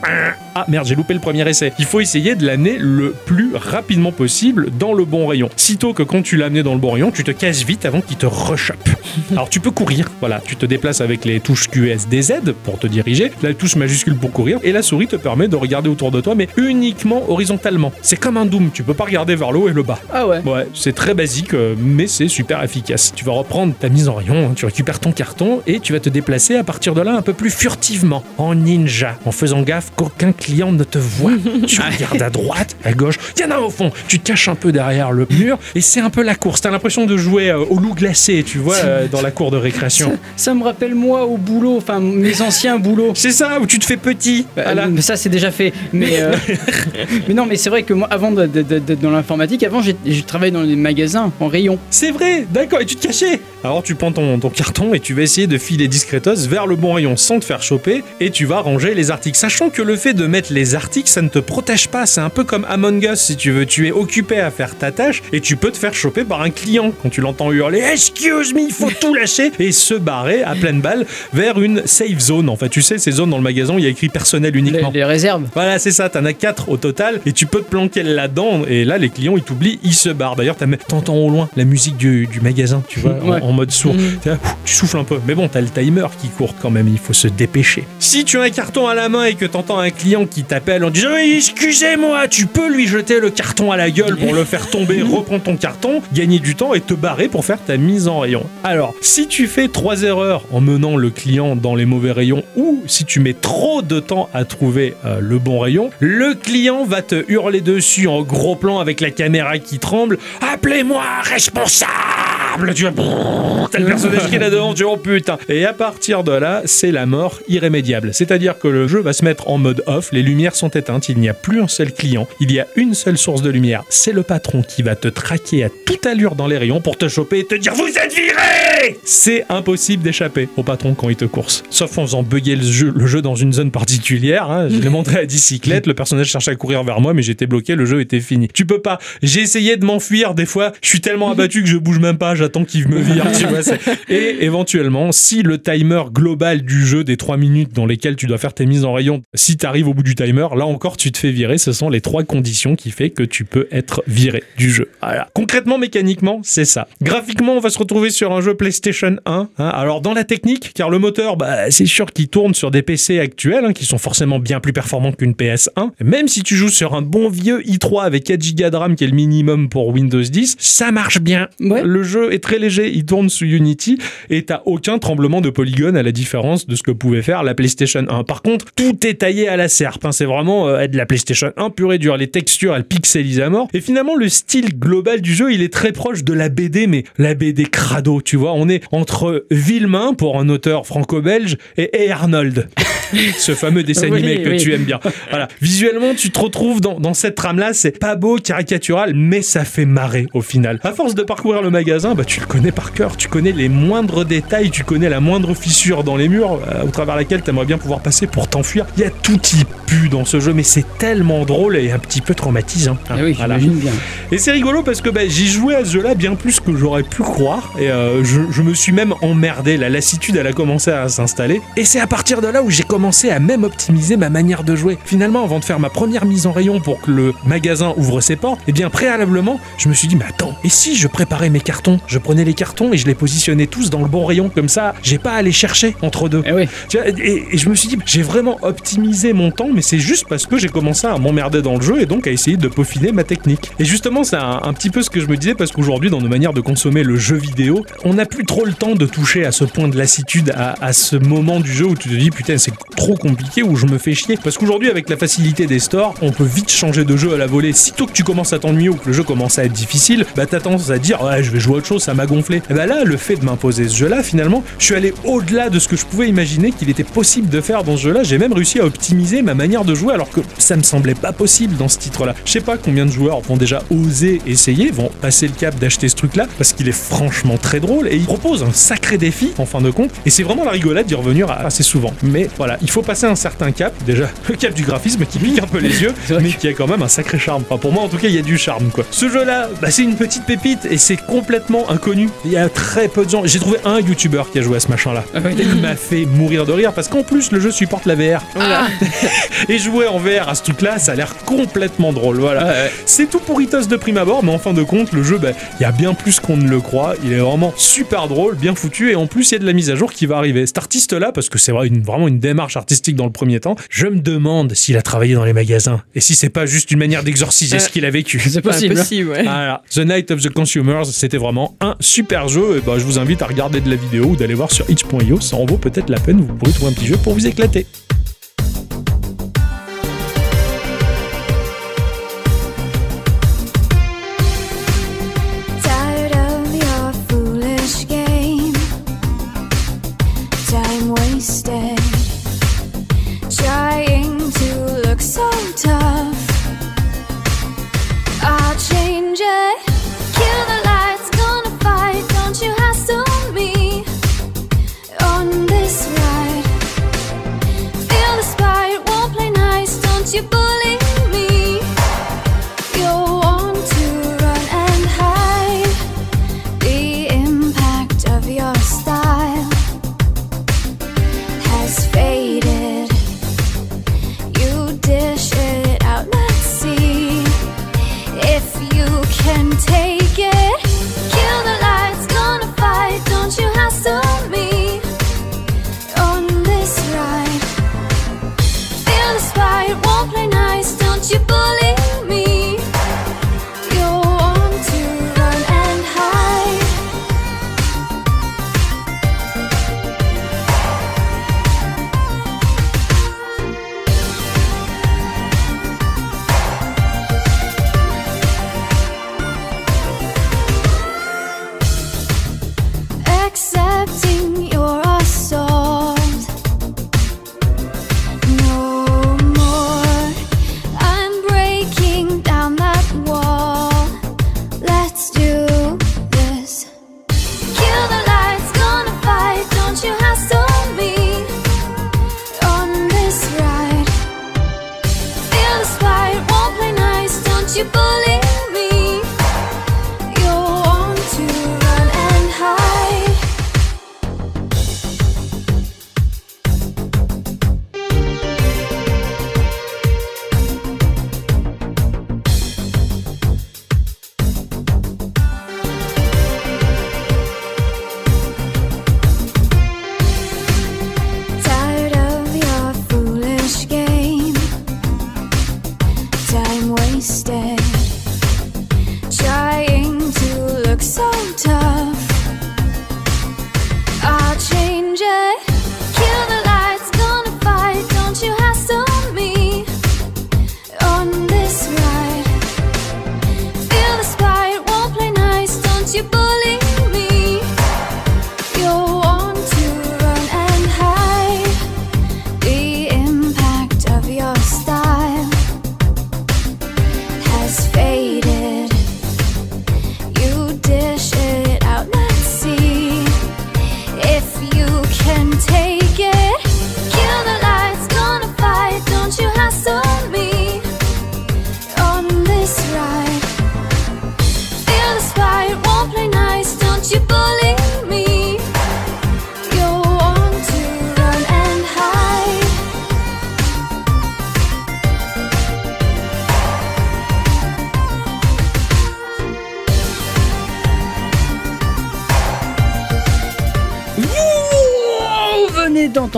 ah merde, j'ai loupé le premier essai. Il faut essayer de l'amener le plus rapidement possible dans le bon rayon. Sitôt que quand tu l'as amené dans le bon rayon, tu te casses vite avant qu'il te rechoppe. Alors tu peux courir, voilà, tu te déplaces avec les touches QSDZ pour te diriger, la touche majuscule pour courir, et la souris te permet de regarder autour de toi, mais uniquement horizontalement. C'est comme un Doom, tu peux pas regarder vers le haut et le bas. Ah ouais. Ouais, c'est très basique, euh, mais c'est super efficace. Tu vas reprendre ta mise en rayon, hein, tu récupères ton carton et tu vas te déplacer à partir de là un peu plus furtivement, en ninja, en faisant gaffe qu'aucun client ne te voit. tu regardes à droite, à gauche, il y en a au fond. Tu te caches un peu derrière le mur et c'est un peu la course. T'as l'impression de jouer euh, au loup glacé, tu vois, euh, dans la cour de récréation. Ça me rappelle moi au boulot, enfin mes anciens boulots. C'est ça, où tu te fais petit. Bah, Voilà. mais ça c'est déjà fait. Mais, euh, mais non, mais c'est vrai que moi, avant d'être dans l'informatique, avant j'ai travaillé dans les magasins en rayon. C'est vrai, d'accord, et tu te cachais. Alors tu prends ton, ton carton et tu vas essayer de filer discretos vers le bon rayon sans te faire choper et tu vas ranger les articles. Sachant que le fait de mettre les articles, ça ne te protège pas. C'est un peu comme Among Us si tu veux. Tu es occupé à faire ta tâche et tu peux te faire choper par un client quand tu l'entends hurler Excuse me, il faut tout lâcher et se barrer à pleine balle vers une safe zone. En fait, tu sais, ces zones dans le magasin où il y a écrit personnel Les, uniquement. les réserves. Voilà, c'est ça, t'en as 4 au total, et tu peux te planquer là-dedans, et là, les clients, ils t'oublient, ils se barrent. D'ailleurs, t'entends au loin la musique du, du magasin, tu vois, en- Ouais. en, mode sourd. Mhm. Là, tu souffles un peu, mais bon, t'as le timer qui court quand même, il faut se dépêcher. Si tu as un carton à la main et que t'entends un client qui t'appelle en disant Oui, excusez-moi, tu peux lui jeter le carton à la gueule pour le faire tomber, reprendre ton carton, gagner du temps et te barrer pour faire ta mise en rayon. Alors, si tu fais trois erreurs en menant le client dans les mauvais rayons ou si tu mets trop de temps à trouver euh, le bon rayon, le client va te hurler dessus en gros plan avec la caméra qui tremble. Appelez-moi responsable Tu vois, t'as le personnage qui est là-dedans, tu vois, oh putain. Et à partir de là, c'est la mort irrémédiable. C'est-à-dire que le jeu va se mettre en mode off, les lumières sont éteintes, il n'y a plus un seul client, il y a une seule source de lumière. C'est le patron qui va te traquer à toute allure dans les rayons pour te choper et te dire Vous êtes viré C'est impossible d'échapper au patron quand il te course. Sauf en faisant bugger le jeu, le jeu dans une zone particulière. Hein. Je l'ai montré à bicyclette, le personnage cherchait à courir vers moi, mais j'étais bloqué, le jeu était fini. Tu peux pas. J'ai essayé de m'enfuir des fois, je suis tellement abattu que je bouge même pas, j'attends qu'il me vire, tu vois. Et éventuellement, si le timer global du jeu des 3 minutes dans lesquelles tu dois faire tes mises en rayon, si tu arrives au bout du timer, là encore, tu te fais virer. Ce sont les trois conditions qui fait que tu peux être viré du jeu. Voilà. Concrètement, mécaniquement, c'est ça. Graphiquement, on va se retrouver sur un jeu PlayStation 1. hein. Alors, dans la technique, car le moteur, bah, c'est sûr qu'il tourne sur des PC actuels, hein, qui sont forcément bien plus performants qu'une PS1. Même si tu joues sur un bon vieux i3 avec 4 Go de RAM, qui est le minimum pour Windows 10, ça marche bien. Ouais. Le jeu est très léger, il tourne sous Unity et t'as aucun tremblement de polygone à la différence de ce que pouvait faire la PlayStation 1. Par contre, tout est taillé à la serpe. hein. C'est vraiment euh, de la PlayStation 1 pure et dure. Les textures, elles pixelisent à mort. Et finalement, le style global du jeu, il est très proche de la BD, mais la BD crado, tu vois. On est entre Villemain, pour un auteur franco-belge, et. Arnold. Ce fameux dessin Oui, animé que oui. tu aimes bien. Voilà. Visuellement, tu te retrouves dans, dans cette trame-là. C'est pas beau, caricatural, mais ça fait marrer au final. À force de parcourir le magasin, bah, tu le connais par cœur. Tu connais les moindres détails, tu connais la moindre fissure dans les murs euh, au travers laquelle tu aimerais bien pouvoir passer pour t'enfuir. Il y a tout qui pue dans ce jeu, mais c'est tellement drôle et un petit peu traumatisant. Ah oui, Voilà. bien. Et c'est rigolo parce que bah, j'y jouais à ce jeu-là bien plus que j'aurais pu croire. Et euh, je, je me suis même emmerdé. La lassitude, elle a commencé à s'installer. Et c'est à partir de là où j'ai commencé à même optimiser ma manière de jouer. Finalement, avant de faire ma première mise en rayon pour que le magasin ouvre ses portes, eh bien préalablement, je me suis dit, mais attends, et si je préparais mes cartons? Je prenais les cartons et je les positionnais tous dans le bon rayon. Comme ça, j'ai pas à les chercher entre deux. Eh oui. Et, et je me suis dit, j'ai vraiment optimisé mon temps, mais c'est juste parce que j'ai commencé à m'emmerder dans le jeu et donc à essayer de peaufiner ma technique. Et justement, c'est un, un petit peu ce que je me disais parce qu'aujourd'hui, dans nos manières de consommer le jeu vidéo, on n'a plus trop le temps de toucher à ce point de lassitude, à, à ce moment du jeu où tu te dis, putain, c'est trop compliqué, où je me fais chier. Parce qu'aujourd'hui, avec la facilité des stores, on peut vite changer de jeu à la volée. Sitôt que tu commences à t'ennuyer ou que le jeu commence à être difficile, bah t'as tendance à dire, ouais, je vais jouer à autre chose, ça m'a gonflé. Et bah là, le fait de m'imposer ce jeu-là, finalement, je suis allé au-delà de ce que je pouvais imaginer qu'il était possible de faire dans ce jeu-là. J'ai même réussi à optimiser ma manière de jouer alors que ça me semblait pas possible dans ce titre-là. Je sais pas combien de joueurs vont déjà oser essayer, vont passer le cap d'acheter ce truc-là parce qu'il est franchement très drôle et il propose un sacré défi en fin de compte. Et c'est vraiment la rigolade d'y revenir assez souvent. Mais voilà, il faut passer un certain cap. Déjà, le cap du graphisme qui pique un peu les yeux, mais qui a quand même un sacré charme. Enfin, pour moi, en tout cas, il y a du charme, quoi. Ce jeu-là, bah, c'est une petite pépite et c'est complètement inconnu. Il y a très peu de gens. J'ai trouvé un YouTuber qui a joué à ce machin-là. Ah oui. Il m'a fait mourir de rire parce qu'en plus, le jeu supporte la VR. Voilà. Et jouer en VR à ce truc-là, ça a l'air complètement drôle. Voilà. Ah ouais. C'est tout pourritos de prime abord, mais en fin de compte, le jeu, bah, il y a bien plus qu'on ne le croit. Il est vraiment super drôle, bien foutu, et en plus, il y a de la mise à jour qui va arriver. Cet artiste-là, parce que c'est vraiment une démarche artistique dans le premier temps, je me demande s'il a travaillé dans les magasins et si c'est pas juste une manière d'exorciser Euh, ce qu'il a vécu. C'est possible. impossible, ouais. Voilà. The Night of the Consumers, c'était vraiment un super jeu. Et bah, je vous invite à regarder de la vidéo ou d'aller voir sur itch.io. Ça en vaut peut-être la peine. Vous pourrez trouver un petit jeu pour vous éclater.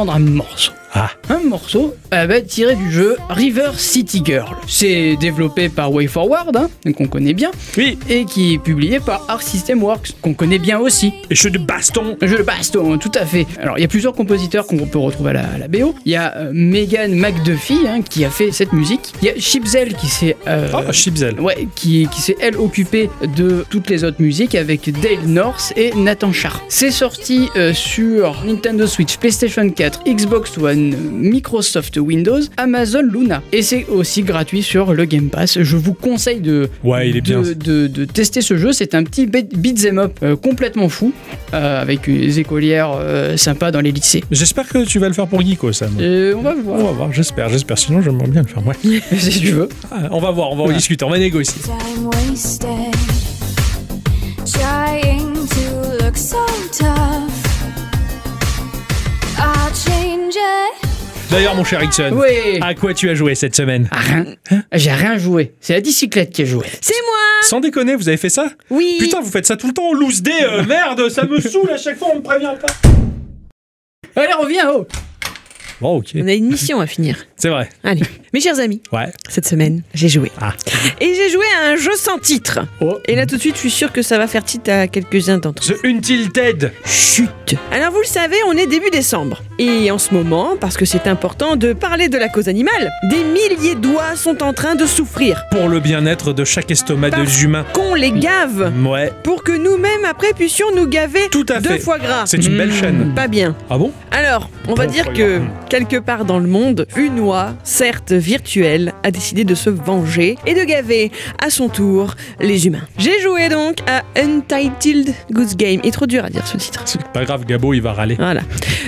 I'm tiré du jeu River City Girl. C'est développé par WayForward, hein, qu'on connaît bien, Oui, et qui est publié par Arc System Works, qu'on connaît bien aussi. et jeu de baston. Un jeu de baston, tout à fait. Alors, il y a plusieurs compositeurs qu'on peut retrouver à la, à la BO. Il y a euh, Megan McDuffie hein, qui a fait cette musique. Il y a Chipzel qui s'est. euh, Ah, Chipzel. Ouais, qui, qui s'est elle occupée de toutes les autres musiques avec Dale North et Nathan Sharp. C'est sorti euh, sur Nintendo Switch, PlayStation 4, Xbox One, Microsoft Windows, Amazon Luna. Et c'est aussi gratuit sur le Game Pass. Je vous conseille de, Ouais, il est bien. de, de- de tester ce jeu. C'est un petit beat- beat'em up euh, complètement fou, euh, avec des écolières euh, sympas dans les lycées. J'espère que tu vas le faire pour Geeko, Sam. Euh, on va On voir, va voir, j'espère, j'espère. Sinon, j'aimerais bien le faire. Ouais. si tu veux. Ah, on va voir, on va en discuter, on va négocier. Time wasted trying to look so tough. D'ailleurs, mon cher Ixon, Oui. à quoi tu as joué cette semaine Ah, rien. J'ai rien joué. C'est la bicyclette qui a joué. C'est moi Sans déconner, vous avez fait ça Oui Putain, vous faites ça tout le temps, loose dé, euh, merde, ça me saoule à chaque fois, on me prévient pas. Allez, reviens, oh Bon, ok, On a une mission à finir. C'est vrai. Allez, mes chers amis, Ouais. cette semaine, j'ai joué. Ah. Et j'ai joué à un jeu sans titre. Oh. Et là, tout de suite, je suis sûr que ça va faire titre à quelques-uns d'entre The Untilted. Chut Alors vous le savez, on est début décembre. Et en ce moment, parce que c'est important de parler de la cause animale, des milliers d'oies sont en train de souffrir. Pour le bien-être de chaque estomac de Parce- humain. Qu'on les gave Ouais, pour que nous-mêmes après puissions nous gaver tout à de fait. foie gras. C'est une belle Mmh. chaîne. Pas bien. Ah bon? Alors, on va dire que quelque part dans le monde, une certes virtuelle, a décidé de se venger et de gaver à son tour les humains. J'ai joué donc à Untitled Goose Game. Il est trop dur à dire ce titre. C'est pas grave, Gabo, il va râler. Voilà.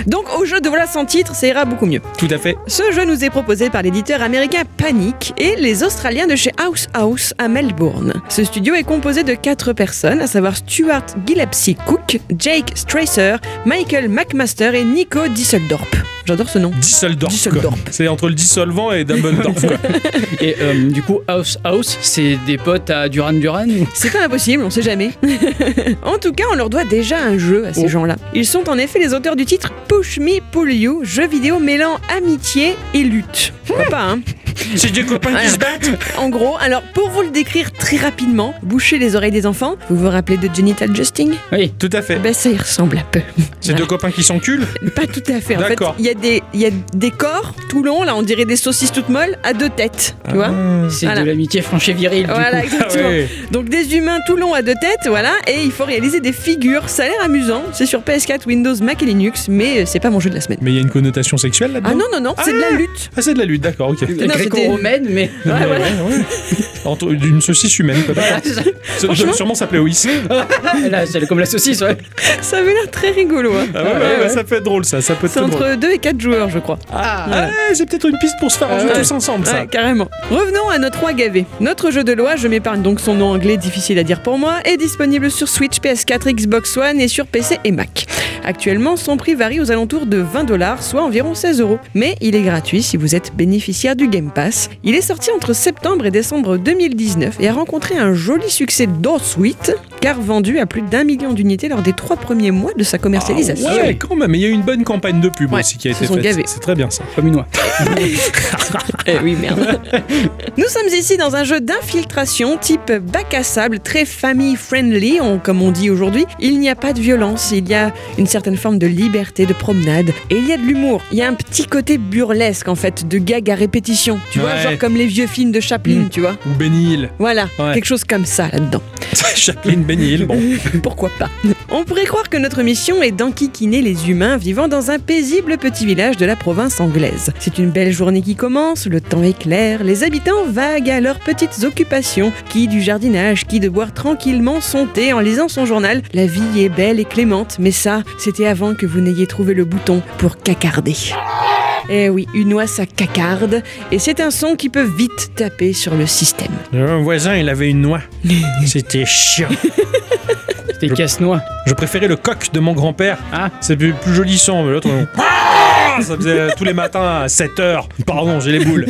Donc au jeu de voilà sans titre, ça ira beaucoup mieux. Tout à fait. Ce jeu nous est proposé par l'éditeur américain Panic et les Australiens de chez House House à Melbourne. Ce studio est composé de quatre personnes, à savoir Stuart Gillespie Cook, Jake Stracer, Michael McMaster et Nico Disseldorp. J'adore ce nom. Disseldorf. quoi. C'est entre le dissolvant et Dumbledore. quoi. Et euh, du coup, House House, c'est des potes à Duran Duran C'est pas impossible, on sait jamais. en tout cas, on leur doit déjà un jeu à ces Oh. gens-là. Ils sont en effet les auteurs du titre Push Me Pull You, jeu vidéo mêlant amitié et lutte. Pourquoi pas, hein C'est des copains qui se battent En gros, alors pour vous le décrire très rapidement, bouchez les oreilles des enfants. Vous vous rappelez de Genital Justing Oui. Tout à fait. Eh Ben ça y ressemble un peu. C'est deux copains qui s'enculent? Pas tout à fait. En fait, D'accord. il y a des il y a des corps tout longs là, on dirait des saucisses toutes molles à deux têtes, tu vois. Ah. C'est Voilà. de l'amitié franche et virile, du Voilà, coup. Ah exactement. Donc des humains tout longs à deux têtes, voilà, et il faut réaliser des figures. Ça a l'air amusant. C'est sur PS4, Windows, Mac et Linux, mais euh, c'est pas mon jeu de la semaine. Mais il y a une connotation sexuelle là-dedans? Ah non non non, c'est de la lutte. Ah, c'est de la lutte, d'accord, ok. Non, Gréco-romaine, mais. Ouais, voilà. ouais, ouais. Entre- D'une saucisse humaine, c'est ça. Sûrement s'appeler Ois. Là, c'est comme la saucisse, ouais. Ça avait l'air très rigolo. hein. Ah ouais, ouais, ouais, ça peut être drôle, ça. Ça peut être C'est entre 2 et 4 joueurs, je crois. Ah, ouais, c'est peut-être une piste pour se faire un Ah jeu ouais. tous ensemble, ça. Ouais, carrément. Revenons à notre roi gavé. Notre jeu de loi, je m'épargne donc son nom anglais difficile à dire pour moi, est disponible sur Switch, PS4, Xbox One et sur PC et Mac. Actuellement, son prix varie aux alentours de 20 dollars, soit environ 16 euros. Mais il est gratuit si vous êtes bénéficiaire du Game Il est sorti entre septembre et décembre 2019 et a rencontré un joli succès d'ensuite, car vendu à plus d'un million d'unités lors des trois premiers mois de sa commercialisation. Ah ouais, quand même. Il y a eu une bonne campagne de pub Ouais, aussi qui a été sont faite. gavés. C'est très bien ça. Comme une oie. Eh oui, merde. Nous sommes ici dans un jeu d'infiltration type bac à sable, très family friendly, on- comme on dit aujourd'hui. Il n'y a pas de violence, il y a une certaine forme de liberté, de promenade, et il y a de l'humour. Il y a un petit côté burlesque en fait, de gag à répétition. Tu vois, genre comme les vieux films de Chaplin, Mm. tu vois. Ou Benny Hill. Voilà, Ouais. quelque chose comme ça là-dedans. Chaplin, Benny Hill, bon. Pourquoi pas On pourrait croire que notre mission est d'enquiquiner les humains vivant dans un paisible petit village de la province anglaise. C'est une belle journée qui commence, le temps est clair, les habitants vaguent à leurs petites occupations, qui du jardinage, qui de boire tranquillement son thé en lisant son journal. La vie est belle et clémente, mais ça, c'était avant que vous n'ayez trouvé le bouton pour cacarder. Eh oui, une oie ça cacarde, et c'est un son qui peut vite taper sur le système. Un voisin, il avait une noix. C'était chiant. C'était casse-noix. Je préférais le coq de mon grand-père. Ah. C'est plus, plus joli son, mais l'autre, on- Ah ça faisait tous les matins à 7 heures. Pardon, j'ai les boules.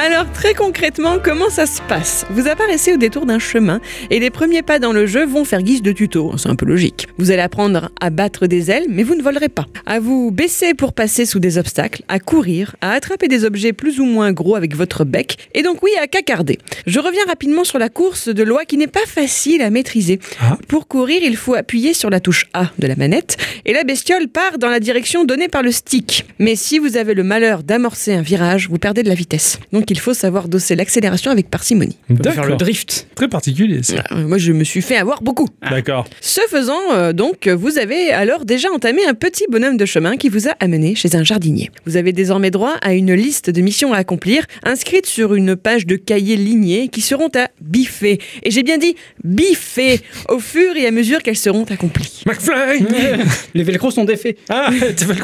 Alors très concrètement, comment ça se passe? Vous apparaissez au détour d'un chemin et les premiers pas dans le jeu vont faire guise de tuto, c'est un peu logique. Vous allez apprendre à battre des ailes, mais vous ne volerez pas. À vous baisser pour passer sous des obstacles, à courir, à attraper des objets plus ou moins gros avec votre bec, et donc oui, à cacarder. Je reviens rapidement sur la course de loi qui n'est pas facile à maîtriser. Ah. Pour courir, il faut appuyer sur la touche A de la manette, et la bestiole part dans la direction donnée par le stick. Mais si vous avez le malheur d'amorcer un virage, vous perdez de la vitesse. Donc il faut savoir dosser l'accélération avec parcimonie. On peut faire le D'accord. drift. Très particulier, ça. Euh, Moi, je me suis fait avoir beaucoup. D'accord. Ce faisant, euh, donc, vous avez alors déjà entamé un petit bonhomme de chemin qui vous a amené chez un jardinier. Vous avez désormais droit à une liste de missions à accomplir, inscrite sur une page de cahier ligné qui seront à biffer. Et j'ai bien dit biffer au fur et à mesure qu'elles seront accomplies. McFly Les velcros sont défaits. Ah.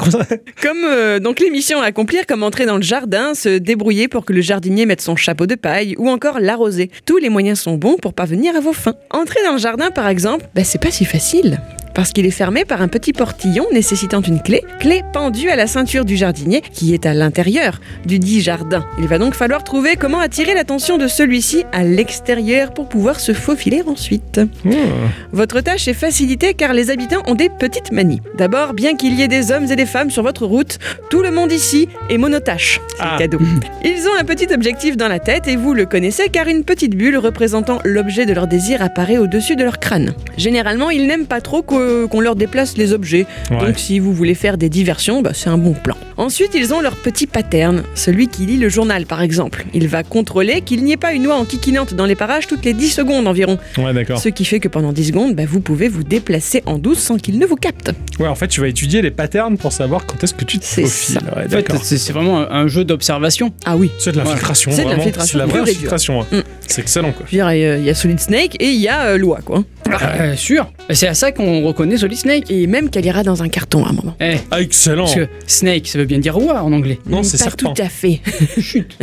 Comme euh, donc les missions à accomplir, comme entrer dans le jardin, se débrouiller pour que le jardinier mette son chapeau de paille ou encore l'arroser. Tous les moyens sont bons pour parvenir à vos fins. Entrer dans le jardin par exemple, bah, c'est pas si facile. Parce qu'il est fermé par un petit portillon nécessitant une clé, clé pendue à la ceinture du jardinier qui est à l'intérieur du dit jardin. Il va donc falloir trouver comment attirer l'attention de celui-ci à l'extérieur pour pouvoir se faufiler ensuite. Votre tâche est facilitée car les habitants ont des petites manies. D'abord, bien qu'il y ait des hommes et des femmes sur votre route, tout le monde ici est monotache. C'est Ah. cadeau. Ils ont un petit objectif dans la tête et vous le connaissez car une petite bulle représentant l'objet de leur désir apparaît au-dessus de leur crâne. Généralement, ils n'aiment pas trop qu'o- qu'on leur déplace les objets. Ouais. Donc si vous voulez faire des diversions, bah, c'est un bon plan. Ensuite, ils ont leur petit pattern, celui qui lit le journal par exemple. Il va contrôler qu'il n'y ait pas une oie en kikinante dans les parages toutes les 10 secondes environ. Ouais, d'accord. Ce qui fait que pendant 10 secondes, bah, vous pouvez vous déplacer en douce sans qu'il ne vous capte. Ouais, en fait, tu vas étudier les patterns pour savoir quand est-ce que tu te C'est faufiles. ça. Ouais, En fait, c'est c'est vraiment un, un jeu d'observation. Ah oui. C'est de l'infiltration, C'est de l'infiltration C'est la vraie infiltration. hein. Mm. C'est excellent, quoi. Il y a- il y a Solid Snake et il y a euh, Loi, quoi. Euh, sûr. C'est à ça qu'on reconnaît Solid Snake. Et même qu'elle ira dans un carton à un moment. Eh, Ah, excellent. parce que Snake, ça veut bien dire roi en anglais. Non, c'est Pas serpent. tout à fait.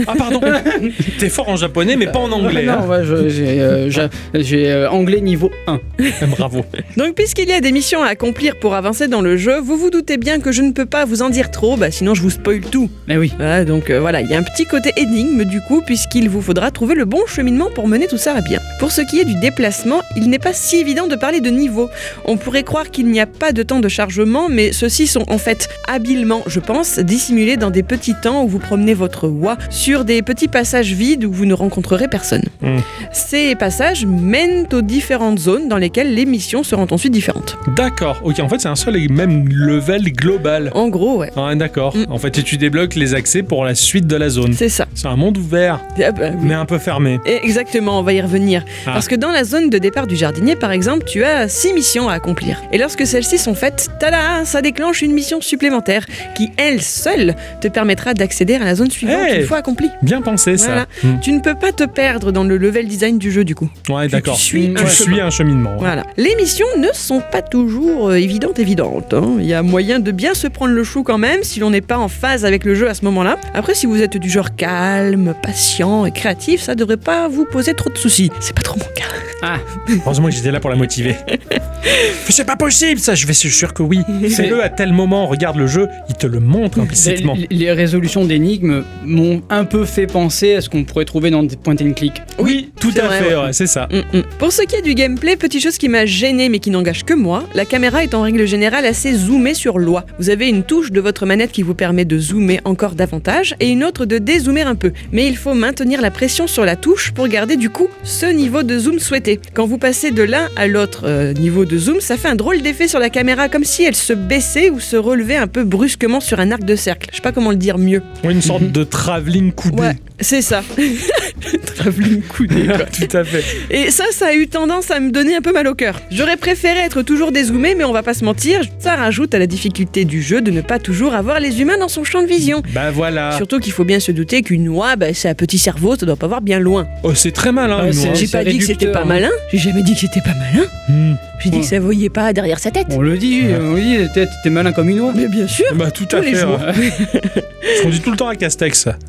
Ah, pardon. T'es fort en japonais, mais pas en anglais. non, hein. ouais, je- j'ai euh, j'ai, euh, anglais niveau 1. Bravo. Donc, puisqu'il y a des missions à accomplir pour avancer dans le jeu, vous vous doutez bien que je ne peux pas vous en dire trop, bah, sinon je vous spoil tout. Mais oui. Voilà, donc euh, voilà, il y a un petit côté énigme du coup, puisqu'il vous faudra trouver le bon cheminement pour mener tout ça à bien. Pour ce qui est du déplacement, il n'est pas si évident de parler de niveau. On pourrait croire qu'il n'y a pas de temps de chargement, mais ceux-ci sont en fait habilement, je pense, dissimulés dans des petits temps où vous promenez votre oie sur des petits passages vides où vous ne rencontrerez personne. Hmm. Ces passages mènent aux différentes zones dans lesquelles les missions seront ensuite différentes. D'accord. Ok, en fait, c'est un seul et même level global. En gros, ouais, Ah, d'accord. Mm. En fait, tu débloques les accès pour la suite de la zone. c'est ça. C'est un monde ouvert, Ah bah oui. mais un peu fermé. Et Exactement, on va y revenir. Ah. Parce que dans la zone de départ du jardinier, par exemple, tu as six missions à accomplir. Et lorsque celles-ci sont faites, tada, ça déclenche une mission supplémentaire qui, elle seule, te permettra d'accéder à la zone suivante Hey une fois accomplie. Bien pensé, ça. Voilà. Mm. Tu ne peux pas te perdre dans le level design du jeu, du coup. Ouais, Tu- d'accord. Tu suis un Tu chemin. suis un cheminement. ouais. Voilà. Les missions ne sont pas toujours euh, évidentes, évidentes. hein. Il y a moyen de bien se prendre le chou quand même si l'on n'est pas en phase avec le jeu à ce moment-là. Après, si vous êtes du genre calme, patient et créatif, ça devrait pas vous poser trop de soucis. C'est pas trop mon cas. Ah, Heureusement que j'étais là pour la motiver. C'est pas possible, ça. Je vais suis sûr que oui. Fais-le à tel moment. Regarde le jeu, il te le montre implicitement. les, les résolutions d'énigmes m'ont un peu fait penser à ce qu'on pourrait trouver dans des point and click. Oui, tout à vrai, fait. ouais, c'est ça. Mm, mm. Pour ce qui est du gameplay, petite chose qui m'a gêné mais qui n'engage que moi, la caméra est en règle générale assez zoomée sur l'oie. Vous avez une touche de votre manette qui vous permet de zoomer encore davantage et une autre de dézoomer un peu. Mais il faut maintenir la pression sur la touche pour garder du coup ce niveau de zoom souhaité. Quand vous passez de l'un à l'autre euh, niveau de zoom, ça fait un drôle d'effet sur la caméra comme si elle se baissait ou se relevait un peu brusquement sur un arc de cercle. Je sais pas comment le dire mieux. Ouais, une sorte de travelling coudé. Ouais, c'est ça. Travelling coudé. quoi. tout à fait. Et ça, ça a eu tendance à me donner un peu mal au cœur. J'aurais préféré être toujours dézoomé, mais on va pas se mentir, ça rajoute à la difficulté du jeu de ne pas toujours avoir les humains dans son champ de vision. Bah voilà. Surtout qu'il faut bien se douter qu'une oie, bah, c'est un petit cerveau, ça doit pas voir bien loin. Oh, c'est très malin. Ouais, oie. J'ai pas dit que c'était pas malin, j'ai jamais dit que c'était pas malin, Hmm. j'ai dit Ouais. que ça voyait pas derrière sa tête. On le dit, Ouais. on le dit, t'es t'es malin comme une oie. Mais bien sûr, Bah tout à Tous les fait. jours. ouais. Ce qu'on dit tout le temps à Castex.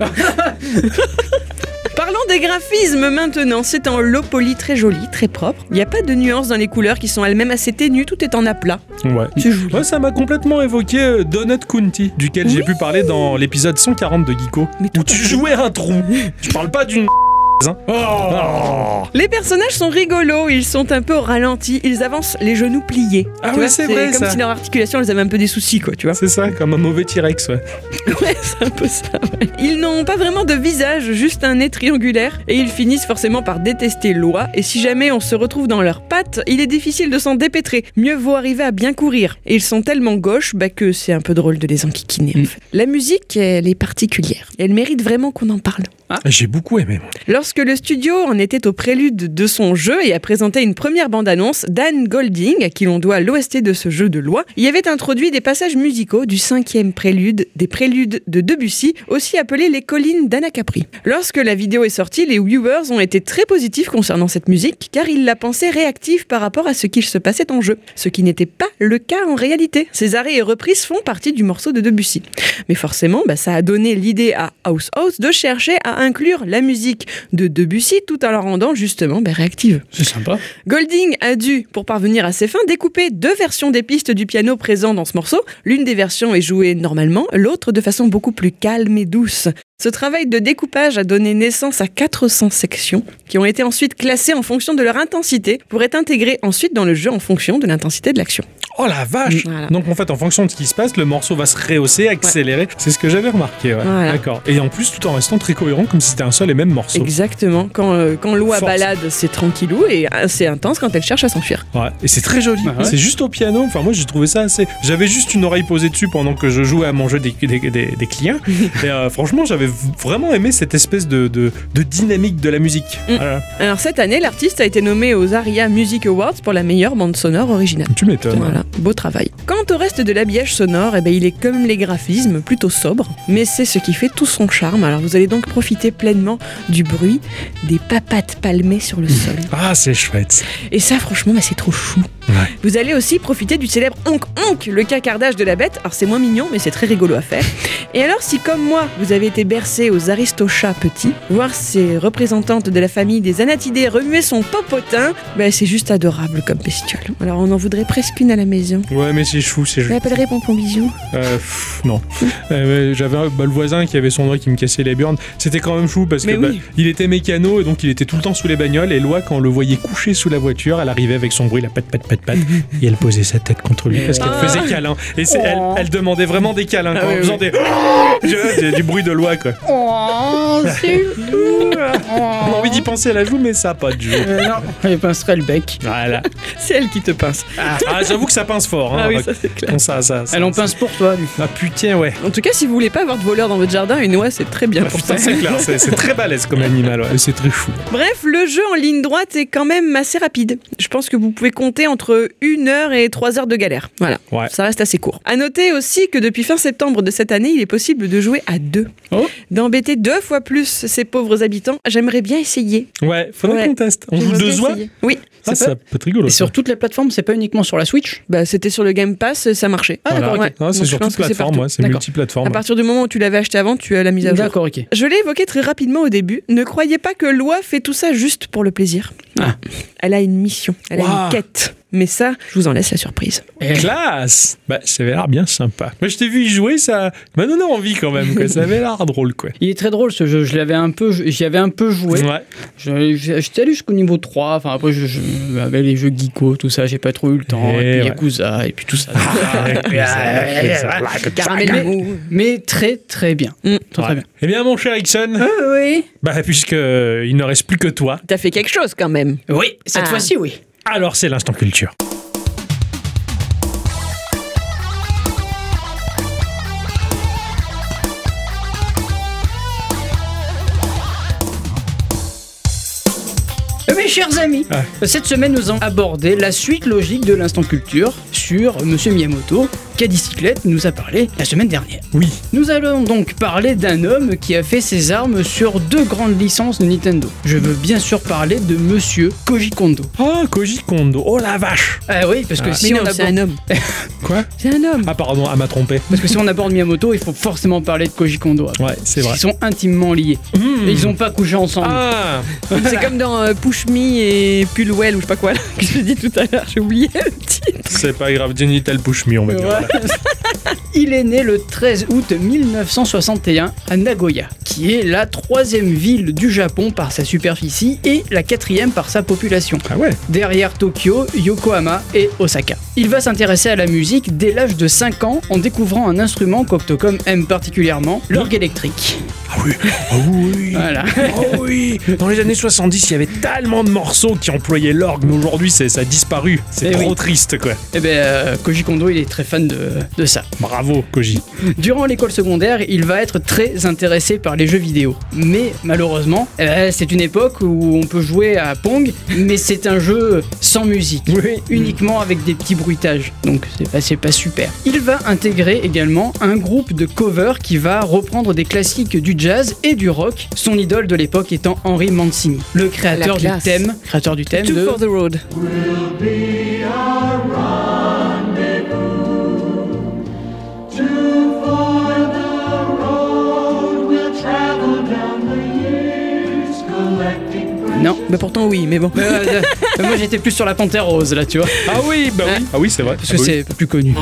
Parlons des graphismes maintenant, c'est en low poly très joli, très propre. Il n'y a pas de nuances dans les couleurs qui sont elles-mêmes assez ténues, tout est en aplat. Ouais. C'est joli. Ouais, ça m'a complètement évoqué euh, Donut County, duquel j'ai pu parler dans l'épisode 140 de Geeko, Mais où tu jouais un trou. Je parle pas d'une. Hein. Oh. Les personnages sont rigolos, ils sont un peu au ralenti, ils avancent les genoux pliés. Ah ouais, c'est vrai, comme ça. si leur articulation, elles avaient un peu des soucis, quoi, tu vois. C'est ça, comme un mauvais T-Rex, ouais. Ouais, c'est un peu ça. ouais. Ils n'ont pas vraiment de visage, juste un nez triangulaire, et ils finissent forcément par détester Loi. Et si jamais on se retrouve dans leurs pattes, il est difficile de s'en dépêtrer. Mieux vaut arriver à bien courir. Et ils sont tellement gauches bah, que c'est un peu drôle de les enquiquiner. en fait. La musique, elle est particulière. Elle mérite vraiment qu'on en parle. J'ai beaucoup aimé. Lorsque le studio en était au prélude de son jeu et a présenté une première bande-annonce, Dan Golding, à qui l'on doit l'OST de ce jeu de loi, y avait introduit des passages musicaux du cinquième prélude, des préludes de Debussy, aussi appelés les collines d'Anacapri. Lorsque la vidéo est sortie, les viewers ont été très positifs concernant cette musique, car ils la pensaient réactive par rapport à ce qu'il se passait en jeu, ce qui n'était pas le cas en réalité. Ces arrêts et reprises font partie du morceau de Debussy. Mais forcément, bah, ça a donné l'idée à House House de chercher à inclure la musique de Debussy tout en la rendant justement bah, réactive. C'est sympa. Golding a dû, pour parvenir à ses fins, découper deux versions des pistes du piano présents dans ce morceau. L'une des versions est jouée normalement, l'autre de façon beaucoup plus calme et douce. Ce travail de découpage a donné naissance à 400 sections qui ont été ensuite classées en fonction de leur intensité pour être intégrées ensuite dans le jeu en fonction de l'intensité de l'action. Oh la vache Voilà. Donc en fait, en fonction de ce qui se passe, le morceau va se rehausser, accélérer. C'est ce que j'avais remarqué, ouais. Voilà. D'accord. Et en plus, tout en restant très cohérent, comme si c'était un seul et même morceau. Exactement. Quand, euh, quand balade, c'est tranquillou et assez intense quand elle cherche à s'enfuir. Ouais, et c'est très joli. Ouais. C'est juste au piano. Enfin, moi, j'ai trouvé ça assez. J'avais juste une oreille posée dessus pendant que je jouais à mon jeu des, des, des- des clients. et euh, franchement, j'avais vraiment aimé cette espèce de, de, de dynamique de la musique. Mm. Voilà. Alors cette année, l'artiste a été nommé aux ARIA Music Awards pour la meilleure bande sonore originale. Tu m'étonnes. Voilà, beau travail. Quant au reste de l'habillage sonore, eh ben, il est comme les graphismes, plutôt sobre, mais c'est ce qui fait tout son charme. Alors vous allez donc profiter pleinement du bruit des papates palmées sur le sol. Ah, c'est chouette. Et ça, franchement, bah, c'est trop chou. Ouais. Vous allez aussi profiter du célèbre Honk Honk, le cacardage de la bête. Alors c'est moins mignon, mais c'est très rigolo à faire. Et alors, si comme moi, vous avez été bercé aux aristochats petits, voir ces représentantes de la famille des anatidés remuer son popotin, ben, c'est juste adorable comme bestiole. Alors on en voudrait presque une à la maison. Ouais, mais c'est chou, c'est Je l'appellerai Pompon Bisou. Euh, pff, non. Euh, J'avais un- bah, le voisin qui avait son doigt qui me cassait les burnes. C'était quand même chou parce Mais que bah, oui. il était mécano et donc il était tout le temps sous les bagnoles. Et Loi, quand on le voyait couché sous la voiture, elle arrivait avec son bruit, la pat pat pat pat, et elle posait sa tête contre lui parce qu'elle Ah. faisait câlin. Et c'est- elle, elle demandait vraiment des câlins Ah quoi, oui, en faisant des. Des- du bruit de Loi quoi. Oh, c'est On a envie d'y penser à la joue, mais ça a pas de joue. Euh, non, elle pincerait le bec. Voilà. C'est elle qui te pince. Ah, j'avoue que ça pince fort. Hein, Ah oui, ça c'est clair. Ça, ça, ça, Elle en ça- pince pour toi, du coup. Ah putain, ouais. En tout cas, si vous voulez pas avoir de voleurs dans votre jardin, une oie c'est très bien Ah, pour putain, ça. c'est clair, c'est très balèze comme animal, ouais. C'est très fou. Bref, le jeu en ligne droite est quand même assez rapide. Je pense que vous pouvez compter entre 1 heure et 3 heures de galère. Voilà. Ouais. Ça reste assez court. À noter aussi que depuis fin septembre de cette année, il est possible de jouer à deux. Oh. D'embêter deux fois plus ces pauvres habitants. J'aimerais bien essayer. Ouais, faudrait Ouais. qu'on teste. On joue deux essayer. Oui. Ah, C'est ça peut être rigolo. Et sur toutes les plateformes, c'est pas uniquement sur la Switch Bah, c'était sur le Game Pass, ça marchait. Ah, d'accord, Voilà. ok. Ah, c'est Donc, sur je pense toute que c'est ouais, c'est multiplateforme. À partir du moment où tu l'avais acheté avant, tu as la mise à jour. D'accord, ok. Je l'ai évoqué très rapidement au début. Ne croyez pas que Loi fait tout ça juste pour le plaisir. Ah. Elle a une mission, elle a Waouh. une quête. Mais ça, je vous en laisse la surprise. Et- Classe Bah, ça avait l'air bien sympa. Moi, je t'ai vu y jouer, ça m'a donné envie quand même, quoi. Ça avait l'air drôle, quoi. Il est très drôle ce jeu, je l'avais un peu, j'y avais un peu joué. Ouais. J'étais allé jusqu'au niveau 3, enfin après je, je- avec les jeux geeko, tout ça, j'ai pas trop eu le temps. Et Et, puis ouais. Yakuza, et puis tout ça. Mais très très bien. Mm. Très, très bien. Eh bien, mon cher Ixon, oui. bah, puisque euh, il ne reste plus que toi, T'as fait quelque chose quand même. Oui, cette Ah. fois-ci oui. Alors c'est l'instant culture. Chers amis, Ah. cette semaine nous allons aborder la suite logique de l'instant culture sur Monsieur Miyamoto qu'Adicyclette nous a parlé la semaine dernière. Oui. Nous allons donc parler d'un homme qui a fait ses armes sur deux grandes licences de Nintendo. Je veux bien sûr parler de Monsieur Koji Kondo. Ah, Koji Kondo. Oh la vache. Ah oui, parce que Ah. si Mais on non, c'est aborde, un homme. Quoi? C'est un homme. Ah, pardon, elle m'a trompé. parce que si on aborde Miyamoto, il faut forcément parler de Koji Kondo. après. Ouais, c'est vrai. Ils sont intimement liés. Hmm. Et ils ont pas couché ensemble. Ah C'est comme dans euh, Push Me et Pulwell ou je sais pas quoi là, que je dit tout à l'heure. J'ai oublié le titre. C'est pas grave, Genital Push Me, on va dire. Il est né le 13 août 1961 à Nagoya, qui est la troisième ville du Japon par sa superficie et la quatrième par sa population, Ah ouais derrière Tokyo, Yokohama et Osaka. Il va s'intéresser à la musique dès l'âge de 5 ans en découvrant un instrument qu'Octocom aime particulièrement, l'orgue électrique. Ah oui Ah oui Voilà. Oh oui Dans les années 70, il y avait tellement de morceaux qui employaient l'orgue, mais aujourd'hui, ça a disparu. C'est Eh trop oui. triste, quoi. Et ben euh, Koji Kondo, il est très fan de, de ça. Bravo, Koji. Durant l'école secondaire, il va être très intéressé par les jeux vidéo. Mais malheureusement, eh ben, c'est une époque où on peut jouer à Pong, mais c'est un jeu sans musique. Uniquement avec des petits bruitages. Donc c'est pas, c'est pas super. Il va intégrer également un groupe de covers qui va reprendre des classiques du jazz et du rock, son idole de l'époque étant Henry Mancini, le créateur du classe. Thème, créateur du thème Two de for the road. Non. Bah pourtant oui, mais bon. Mais, euh, euh, moi j'étais plus sur la panthère rose là, tu vois, Ah oui, bah oui. Ah oui, c'est vrai. parce que Ah oui. c'est plus connu.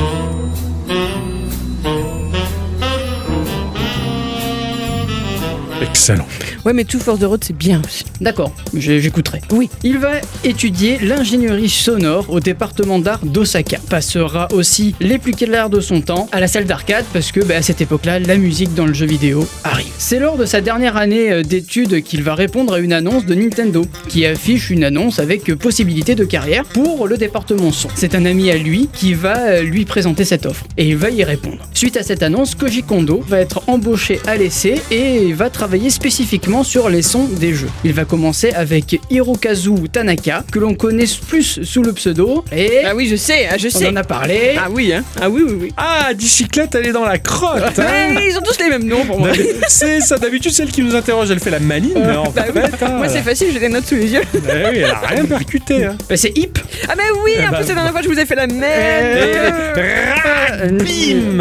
Excellent. Ouais, mais Two for the road c'est bien aussi. D'accord, j'écouterai. Oui. Il va étudier l'ingénierie sonore au département d'art d'Osaka. Passera aussi les plus clairs de son temps à la salle d'arcade parce que bah, à cette époque-là, la musique dans le jeu vidéo arrive. C'est lors de sa dernière année euh, d'études qu'il va répondre à une annonce de Nintendo qui affiche une annonce avec euh, possibilité de carrière pour le département son. C'est un ami à lui qui va euh, lui présenter cette offre et il va y répondre. Suite à cette annonce, Koji Kondo va être embauché à l'essai et va travailler spécifiquement sur les sons des jeux. Il va commencer avec Hirokazu Tanaka, que l'on connaît plus sous le pseudo, et Ah oui, je sais, ah, je on sais. en a parlé. Ah oui, hein. Ah oui, oui, oui. Ah, bicyclette, elle est dans la crotte. hein. Ils ont tous les mêmes noms pour moi. c'est ça, d'habitude, celle qui nous interroge, elle fait la maline, mais en Bah oui. hein, Moi c'est facile, j'ai des notes sous les yeux. eh oui, elle a rien percuté. Hein. Bah, c'est Hip. Ah mais oui, en bah, plus la dernière fois je vous ai fait la Et- même. Euh, Bim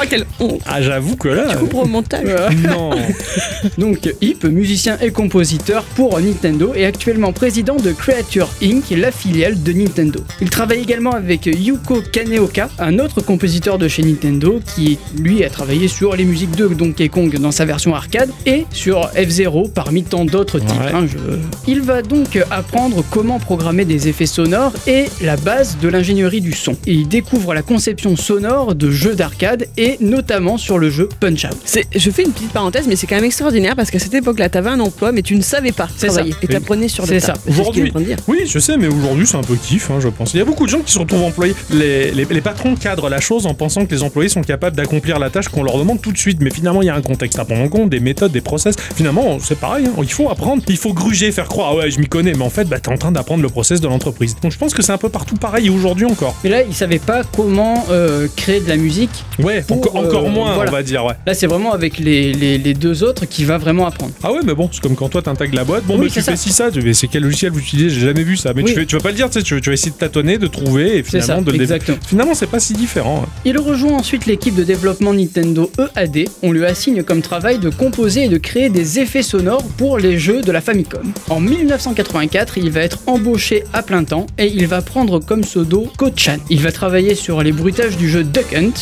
Ah quelle honte. Ah, j'avoue que là. Tu couperas au montage. Non. Donc Hip, musicien et compositeur pour Nintendo, est actuellement président de Creature Inc., la filiale de Nintendo. Il travaille également avec Yuko Kaneoka, un autre compositeur de chez Nintendo, qui lui a travaillé sur les musiques de Donkey Kong dans sa version arcade et sur F-Zero parmi tant d'autres titres. Ouais. hein, je- Il va donc apprendre comment programmer des effets sonores et la base de l'ingénierie du son. Et il découvre la conception sonore de jeux d'arcade et notamment sur le jeu Punch Out. Je fais une petite parenthèse, mais c'est quand même extraordinaire parce qu'à cette époque-là, t'avais un emploi, mais tu ne savais pas C'est travailler. ça. Et t'apprenais sur le C'est tas. ça. C'est est Aujourd'hui- en train de dire. Oui, je sais, mais aujourd'hui, c'est un peu kiff, hein, je pense. Il y a beaucoup de gens qui se retrouvent employés. Les, les- les patrons cadrent la chose en pensant que les employés sont capables d'accomplir la tâche qu'on leur demande tout de suite. Mais finalement, il y a un contexte à prendre en compte, des méthodes, des process. Finalement, c'est pareil, hein, il faut apprendre. Il faut gruger, faire croire, ah ouais, je m'y connais. Mais en fait, bah, t'es en train d'apprendre le process de l'entreprise. Donc je pense que c'est un peu partout pareil et aujourd'hui encore. Mais là, il savait pas comment euh, créer de la musique. Ouais, Pour, encore, encore euh, moins, voilà. on va dire, ouais. Là, c'est vraiment avec les, les- les deux autres qui va vraiment apprendre. Ah ouais, mais bon, c'est comme quand toi t'intègres la boîte. Bon, Oui, bah, tu c'est fais ça. si ça, tu c'est quel logiciel vous utilisez J'ai jamais vu ça. Mais Oui. tu, fais- tu vas pas le dire, tu sais, tu, vas essayer de tâtonner, de trouver et finalement ça, de exactement. Finalement, c'est pas si différent. hein. Il rejoint ensuite l'équipe de développement Nintendo EAD. On lui assigne comme travail de composer et de créer des effets sonores pour les jeux de la Famicom. En 1984, il va être embauché à plein temps et il va prendre comme pseudo Ko-chan. Il va travailler sur les bruitages du jeu Duck Hunt.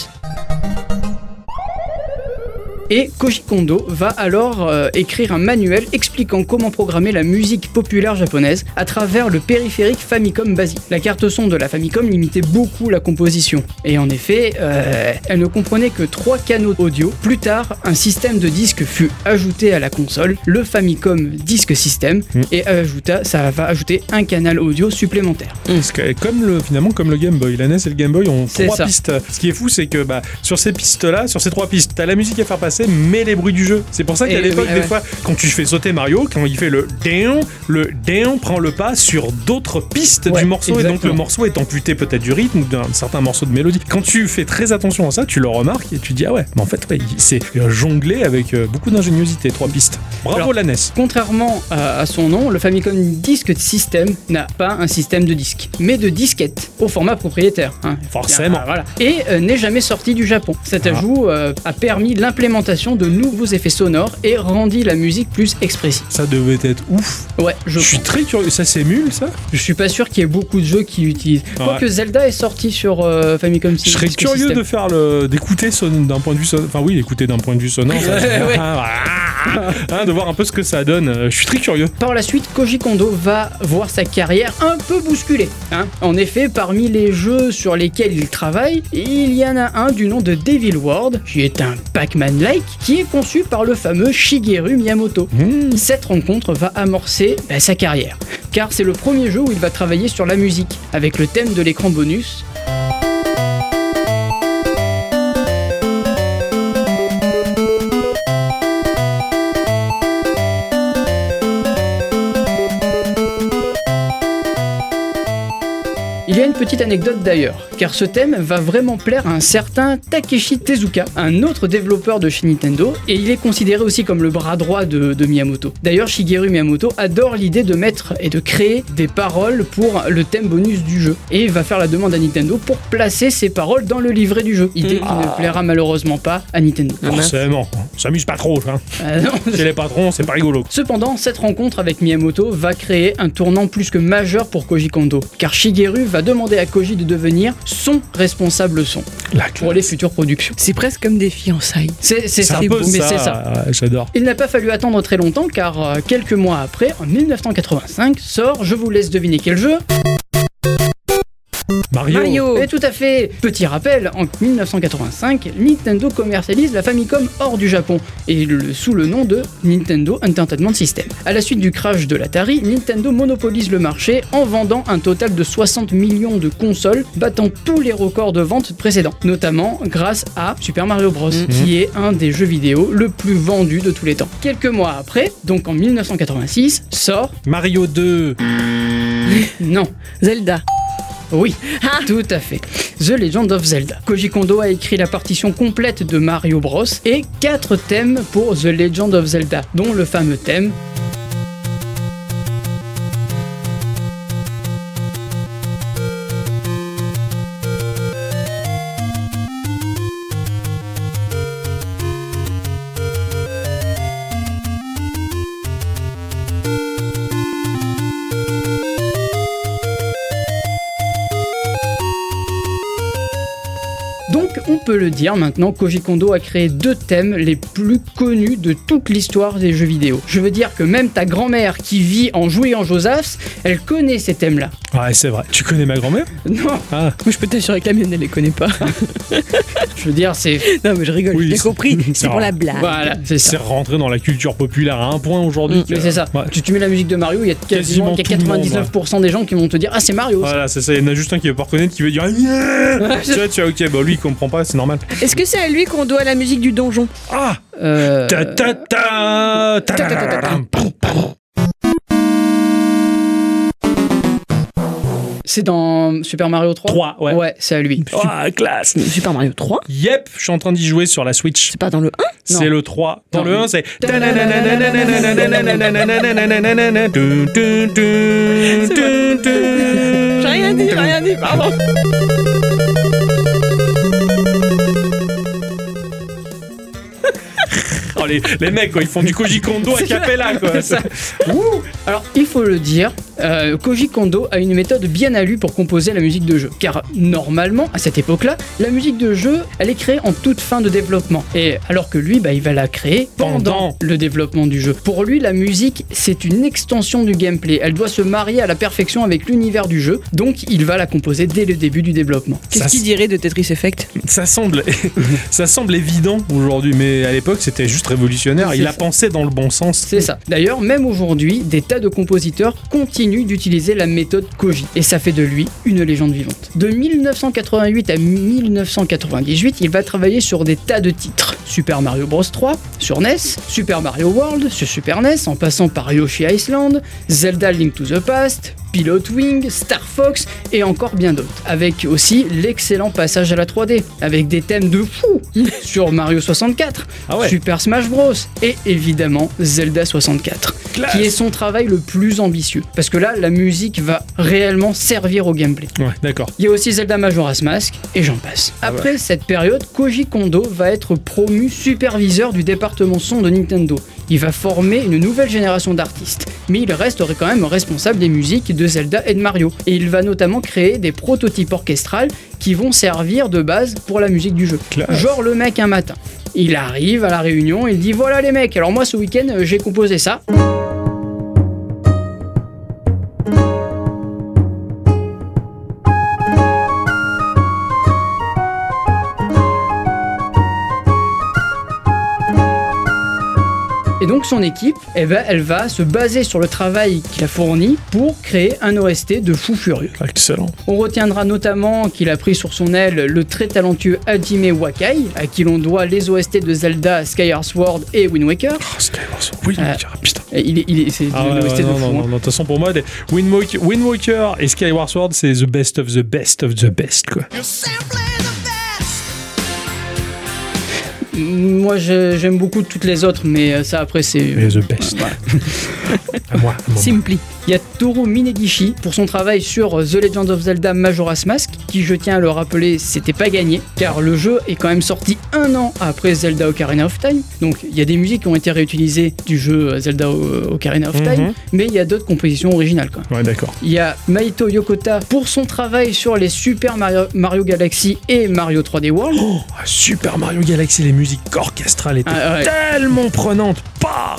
Et Koji Kondo va alors euh, écrire un manuel expliquant comment programmer la musique populaire japonaise à travers le périphérique Famicom basique. La carte son de la Famicom limitait beaucoup la composition. Et en effet, euh, elle ne comprenait que trois canaux audio. Plus tard, un système de disques fut ajouté à la console, le Famicom Disk System, Mm. et ajouta, ça va ajouter un canal audio supplémentaire. Que, comme le, finalement, comme le Game Boy, la NES et le Game Boy ont trois ça. pistes. Ce qui est fou, c'est que bah, sur ces pistes-là, sur ces trois pistes, t'as la musique à faire passer sais, met les bruits du jeu. C'est pour ça qu'à Et l'époque, oui, des ouais. fois, quand tu fais sauter Mario, quand il fait le down, le down prend le pas sur d'autres pistes Ouais, du morceau, et donc le morceau est amputé peut-être du rythme ou d'un certain morceau de mélodie. Quand tu fais très attention à ça, tu le remarques et tu dis, ah ouais, mais en fait, ouais, il- c'est jonglé avec euh, beaucoup d'ingéniosité, trois pistes. Bravo Alors, la NES. Contrairement à, à son nom, le Famicom Disk System n'a pas un système de disque, mais de disquette au format propriétaire. hein. Forcément. Voilà. Et euh, n'est jamais sorti du Japon. Cet Ah. ajout euh, a permis l'implémentation de nouveaux effets sonores et rendit la musique plus expressive. Ça devait être ouf. Ouais, je, Je suis très curieux. Ça s'émule, ça? Je suis pas sûr qu'il y ait beaucoup de jeux qui l'utilisent. Ouais. Quoique Zelda est sorti sur euh, Famicom Je serais curieux System. de faire le d'écouter son- d'un point de vue sonore. Enfin oui, d'écouter d'un point de vue sonore. ça- Ouais, ouais. De voir un peu ce que ça donne. Euh, Je suis très curieux. Par la suite, Koji Kondo va voir sa carrière un peu bousculée. hein. En effet, parmi les jeux sur lesquels il travaille, il y en a un du nom de Devil World, qui est un Pac-Man-like, qui est conçu par le fameux Shigeru Miyamoto. Mmh. Cette rencontre va amorcer bah, sa carrière, car c'est le premier jeu où il va travailler sur la musique, avec le thème de l'écran bonus. Petite anecdote d'ailleurs, car ce thème va vraiment plaire à un certain Takeshi Tezuka, un autre développeur de chez Nintendo, et il est considéré aussi comme le bras droit de, de Miyamoto. D'ailleurs, Shigeru Miyamoto adore l'idée de mettre et de créer des paroles pour le thème bonus du jeu, et il va faire la demande à Nintendo pour placer ces paroles dans le livret du jeu, idée qui ne plaira malheureusement pas à Nintendo. Forcément. On s'amuse pas trop, hein. Ah non, Chez les patrons, c'est pas rigolo. Cependant, cette rencontre avec Miyamoto va créer un tournant plus que majeur pour Koji Kondo, car Shigeru va demander à Koji de devenir son responsable son La pour les futures productions. C'est presque comme des fiançailles. C'est ça, un peu mais ça. c'est ça. Ouais, J'adore. Il n'a pas fallu attendre très longtemps car euh, quelques mois après, en 1985, sort, je vous laisse deviner quel jeu. Mario. Mario Et tout à fait. Petit rappel, en 1985, Nintendo commercialise la Famicom hors du Japon et le- sous le nom de Nintendo Entertainment System. À la suite du crash de l'Atari, Nintendo monopolise le marché en vendant un total de 60 millions de consoles, battant tous les records de vente précédents, notamment grâce à Super Mario Bros, qui est un des jeux vidéo le plus vendu de tous les temps. Quelques mois après, donc en 1986, sort Mario 2. non, Zelda. Oui, tout à fait. The Legend of Zelda. Koji Kondo a écrit la partition complète de Mario Bros et quatre thèmes pour The Legend of Zelda, dont le fameux thème peut le dire maintenant, Koji Kondo a créé deux thèmes les plus connus de toute l'histoire des jeux vidéo. Je veux dire que même ta grand-mère qui vit en jouet en Josaph, elle connaît ces thèmes-là. Ouais, c'est vrai. Tu connais ma grand-mère? Non, Ah, Moi, je peux t'assurer que la mienne, elle les connaît pas. je veux dire, c'est... non, mais je rigole, Oui, j'ai c'est- compris. c'est pour la blague. Voilà, c'est rentré dans la culture populaire à un point aujourd'hui. Mm, que- mais c'est ça. Ouais. Tu, tu mets la musique de Mario, il y a quasiment, Quasiment il y a tout le monde, 99% des gens qui vont te dire Ah, c'est Mario. ça. Voilà, c'est ça. Il y en a juste un qui veut pas reconnaître qui veut dire. Yeah tu vois, tu vois, ok, bah lui il comprend pas, c'est est-ce que c'est à lui qu'on doit la musique du donjon Ah C'est dans Super Mario 3 3, ouais. Ouais, c'est à lui. Ah, classe Super Mario 3 Yep, je suis en train d'y jouer sur la Switch. C'est pas dans le 1 C'est le 3. Dans le 1, c'est. J'ai rien dit, j'ai rien dit, pardon Oh, les, les mecs, quoi, ils font du Koji Kondo à Capella, quoi. Alors, il faut le dire, euh, Koji Kondo a une méthode bien à lui pour composer la musique de jeu. Car normalement, à cette époque-là, la musique de jeu, elle est créée en toute fin de développement. Et alors que lui, bah, il va la créer pendant, le développement du jeu. Pour lui, la musique, c'est une extension du gameplay. Elle doit se marier à la perfection avec l'univers du jeu. Donc, il va la composer dès le début du développement. Qu'est-ce Ça, qu'il dirait de Tetris Effect Ça semble, ça semble évident aujourd'hui, mais à l'époque c'était juste révolutionnaire. Il C'est a ça. pensé dans le bon sens. C'est ça. D'ailleurs, même aujourd'hui, des de compositeurs continuent continue d'utiliser la méthode Koji et ça fait de lui une légende vivante. De 1988 à 1998, il va travailler sur des tas de titres. Super Mario Bros 3 sur NES, Super Mario World sur Super NES en passant par Yoshi Island, Zelda Link to the Past, Pilot Wing, Star Fox et encore bien d'autres. Avec aussi l'excellent passage à la 3D, avec des thèmes de fou sur Mario 64, Ah ouais. Super Smash Bros et évidemment Zelda 64, Classe. qui est son travail le plus ambitieux. Parce que là, la musique va réellement servir au gameplay. Ouais, d'accord. Il y a aussi Zelda Majora's Mask et j'en passe. Ah Après cette période, Koji Kondo va être promu superviseur du département son de Nintendo. Il va former une nouvelle génération d'artistes, mais il resterait quand même responsable des musiques de Zelda et de Mario. Et il va notamment créer des prototypes orchestrales qui vont servir de base pour la musique du jeu. Genre le mec un matin. Il arrive à la réunion, il dit voilà les mecs, alors moi ce week-end j'ai composé ça. Donc son équipe, eh ben, elle va se baser sur le travail qu'il a fourni pour créer un OST de fou furieux. Excellent. On retiendra notamment qu'il a pris sur son aile le très talentueux Hajime Wakai, à qui l'on doit les OST de Zelda, Skyward Sword et Wind Waker. Oh, Skyward Sword. Oui, Euh, Waker, putain. Il est, il est- c'est Ah ouais, l'OST ouais, de non, fou. non, hein. non, non, de toute façon, pour moi, des Wind Walker, Wind Walker et Skyward Sword, c'est the best of the best of the best, quoi. Moi j'aime beaucoup toutes les autres, mais euh, ça après c'est. The best. À moi, à moi. Simply. Il y a Toru Minegishi pour son travail sur The Legend of Zelda Majora's Mask, qui je tiens à le rappeler, c'était pas gagné, car le jeu est quand même sorti un an après Zelda Ocarina of Time. Donc il y a des musiques qui ont été réutilisées du jeu Zelda O- Ocarina of Time, Mhm. mais il y a d'autres compositions originales même. Ouais, d'accord. Il y a Maito Yokota pour son travail sur les Super Mario, Mario Galaxy et Mario 3D World. Oh, Super Mario Galaxy, les musiques orchestrales étaient Ah, ouais. tellement prenantes. Pas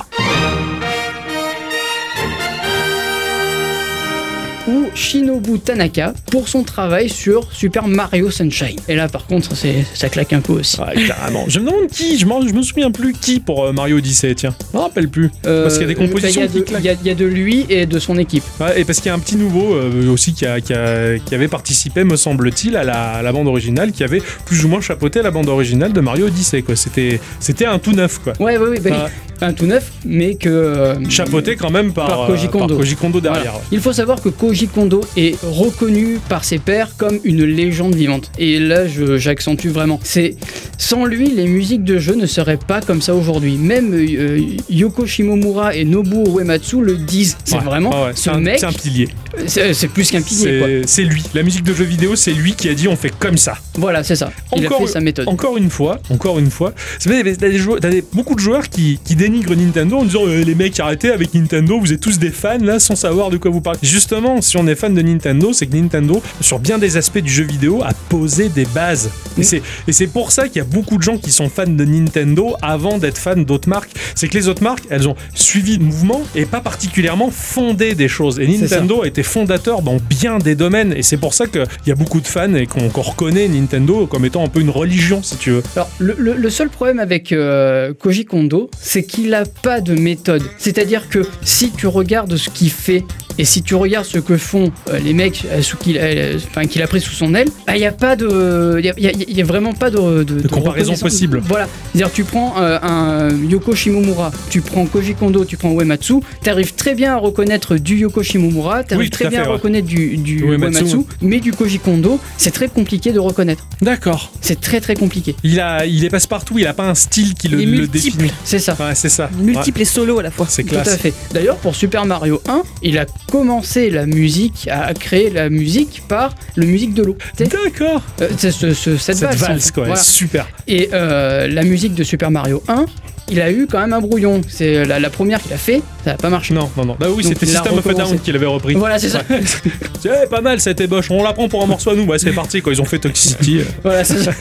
ou Shinobu Tanaka pour son travail sur Super Mario Sunshine. Et là par contre ça claque un peu aussi. Ouais, carrément. Je me demande qui, je, je me souviens plus qui pour euh, Mario Odyssey, tiens. Je me rappelle plus. Parce qu'il y a des Euh, compositions il y a de- y, y a lui et de son équipe. Ouais, et parce qu'il y a un petit nouveau euh, aussi qui, a- qui, a- qui avait participé, me semble-t-il, à la, à la bande originale, qui avait plus ou moins chapeauté la bande originale de Mario Odyssey. Quoi. C'était, c'était un tout neuf, quoi. Ouais, ouais, ouais, bah, un tout neuf, mais que. euh, Chapeauté quand même par, Par Koji euh, Kondo. Koji Kondo Voilà. derrière. Il faut savoir que Koji Kondo est reconnu par ses pairs comme une légende vivante. Et là, j'accentue vraiment. C'est sans lui, les musiques de jeu ne seraient pas comme ça aujourd'hui. Même euh, Yoko Shimomura et Nobuo Uematsu le disent. C'est Ouais, vraiment ouais, ce un- mec. C'est un pilier. C'est plus qu'un pilier. C'est, lui. La musique de jeux vidéo, c'est lui qui a dit on fait comme ça. Voilà, c'est ça. Il Encore- a fait sa méthode. Encore une fois, encore une fois, t'as beaucoup de joueurs qui, qui dénigrent Nintendo en disant Euh, les mecs arrêtez avec Nintendo, vous êtes tous des fans là sans savoir de quoi vous parlez. Justement, si on est fan de Nintendo, c'est que Nintendo, sur bien des aspects du jeu vidéo, a posé des bases. Et c'est et c'est pour ça qu'il y a beaucoup de gens qui sont fans de Nintendo avant d'être fans d'autres marques. C'est que les autres marques, elles ont suivi le mouvement et pas particulièrement fondé des choses. Et. Nintendo a été fondateur dans bien des domaines. Et c'est pour ça qu'il y a beaucoup de fans et qu'on reconnaît Nintendo comme étant un peu une religion, si tu veux. Alors, le, le- le seul problème avec euh, Koji Kondo, c'est qu'il n'a pas de méthode. C'est-à-dire que si tu regardes ce qu'il fait et si tu regardes ce que font euh, les mecs euh, sous qu'il euh, enfin, qu'il a pris sous son aile, il n'y a pas de. Il y a, y a vraiment pas de. De, de comparaison possible. Voilà. C'est-à-dire, tu prends euh, un Yoko Shimomura, tu prends Koji Kondo, tu prends Uematsu, tu arrives très bien à reconnaître du Yoko Shimomura, tu arrives Oui, très à bien fait, à ouais. reconnaître du, du Uematsu, Uematsu, ouais. mais du Koji Kondo, c'est très compliqué de reconnaître. D'accord. C'est très très compliqué. Il, a, il est passe-partout, il a pas un style qui le, Il est le multiple. définit. C'est ça. Ouais, c'est ça. Multiples et solo à la fois. C'est Tout à classe. fait. D'ailleurs, pour Super Mario 1, il a commencé la musique, à créer la musique par le musique de l'eau. D'accord. euh, c'est ce- ce- cette, Cette valse. valse, quoi. Voilà. Super. Et euh, la musique de Super Mario 1, il a eu quand même un brouillon. C'est la, la première qu'il a fait, ça n'a pas marché. Non, non, non. Bah oui, c'était System of a. Down qui l'avait repris. Voilà, c'est ça. C'est pas mal cette ébauche, on la prend pour un morceau à nous. Ouais, c'est parti, quoi. Ils ont fait Toxicity. euh. voilà, c'est ça.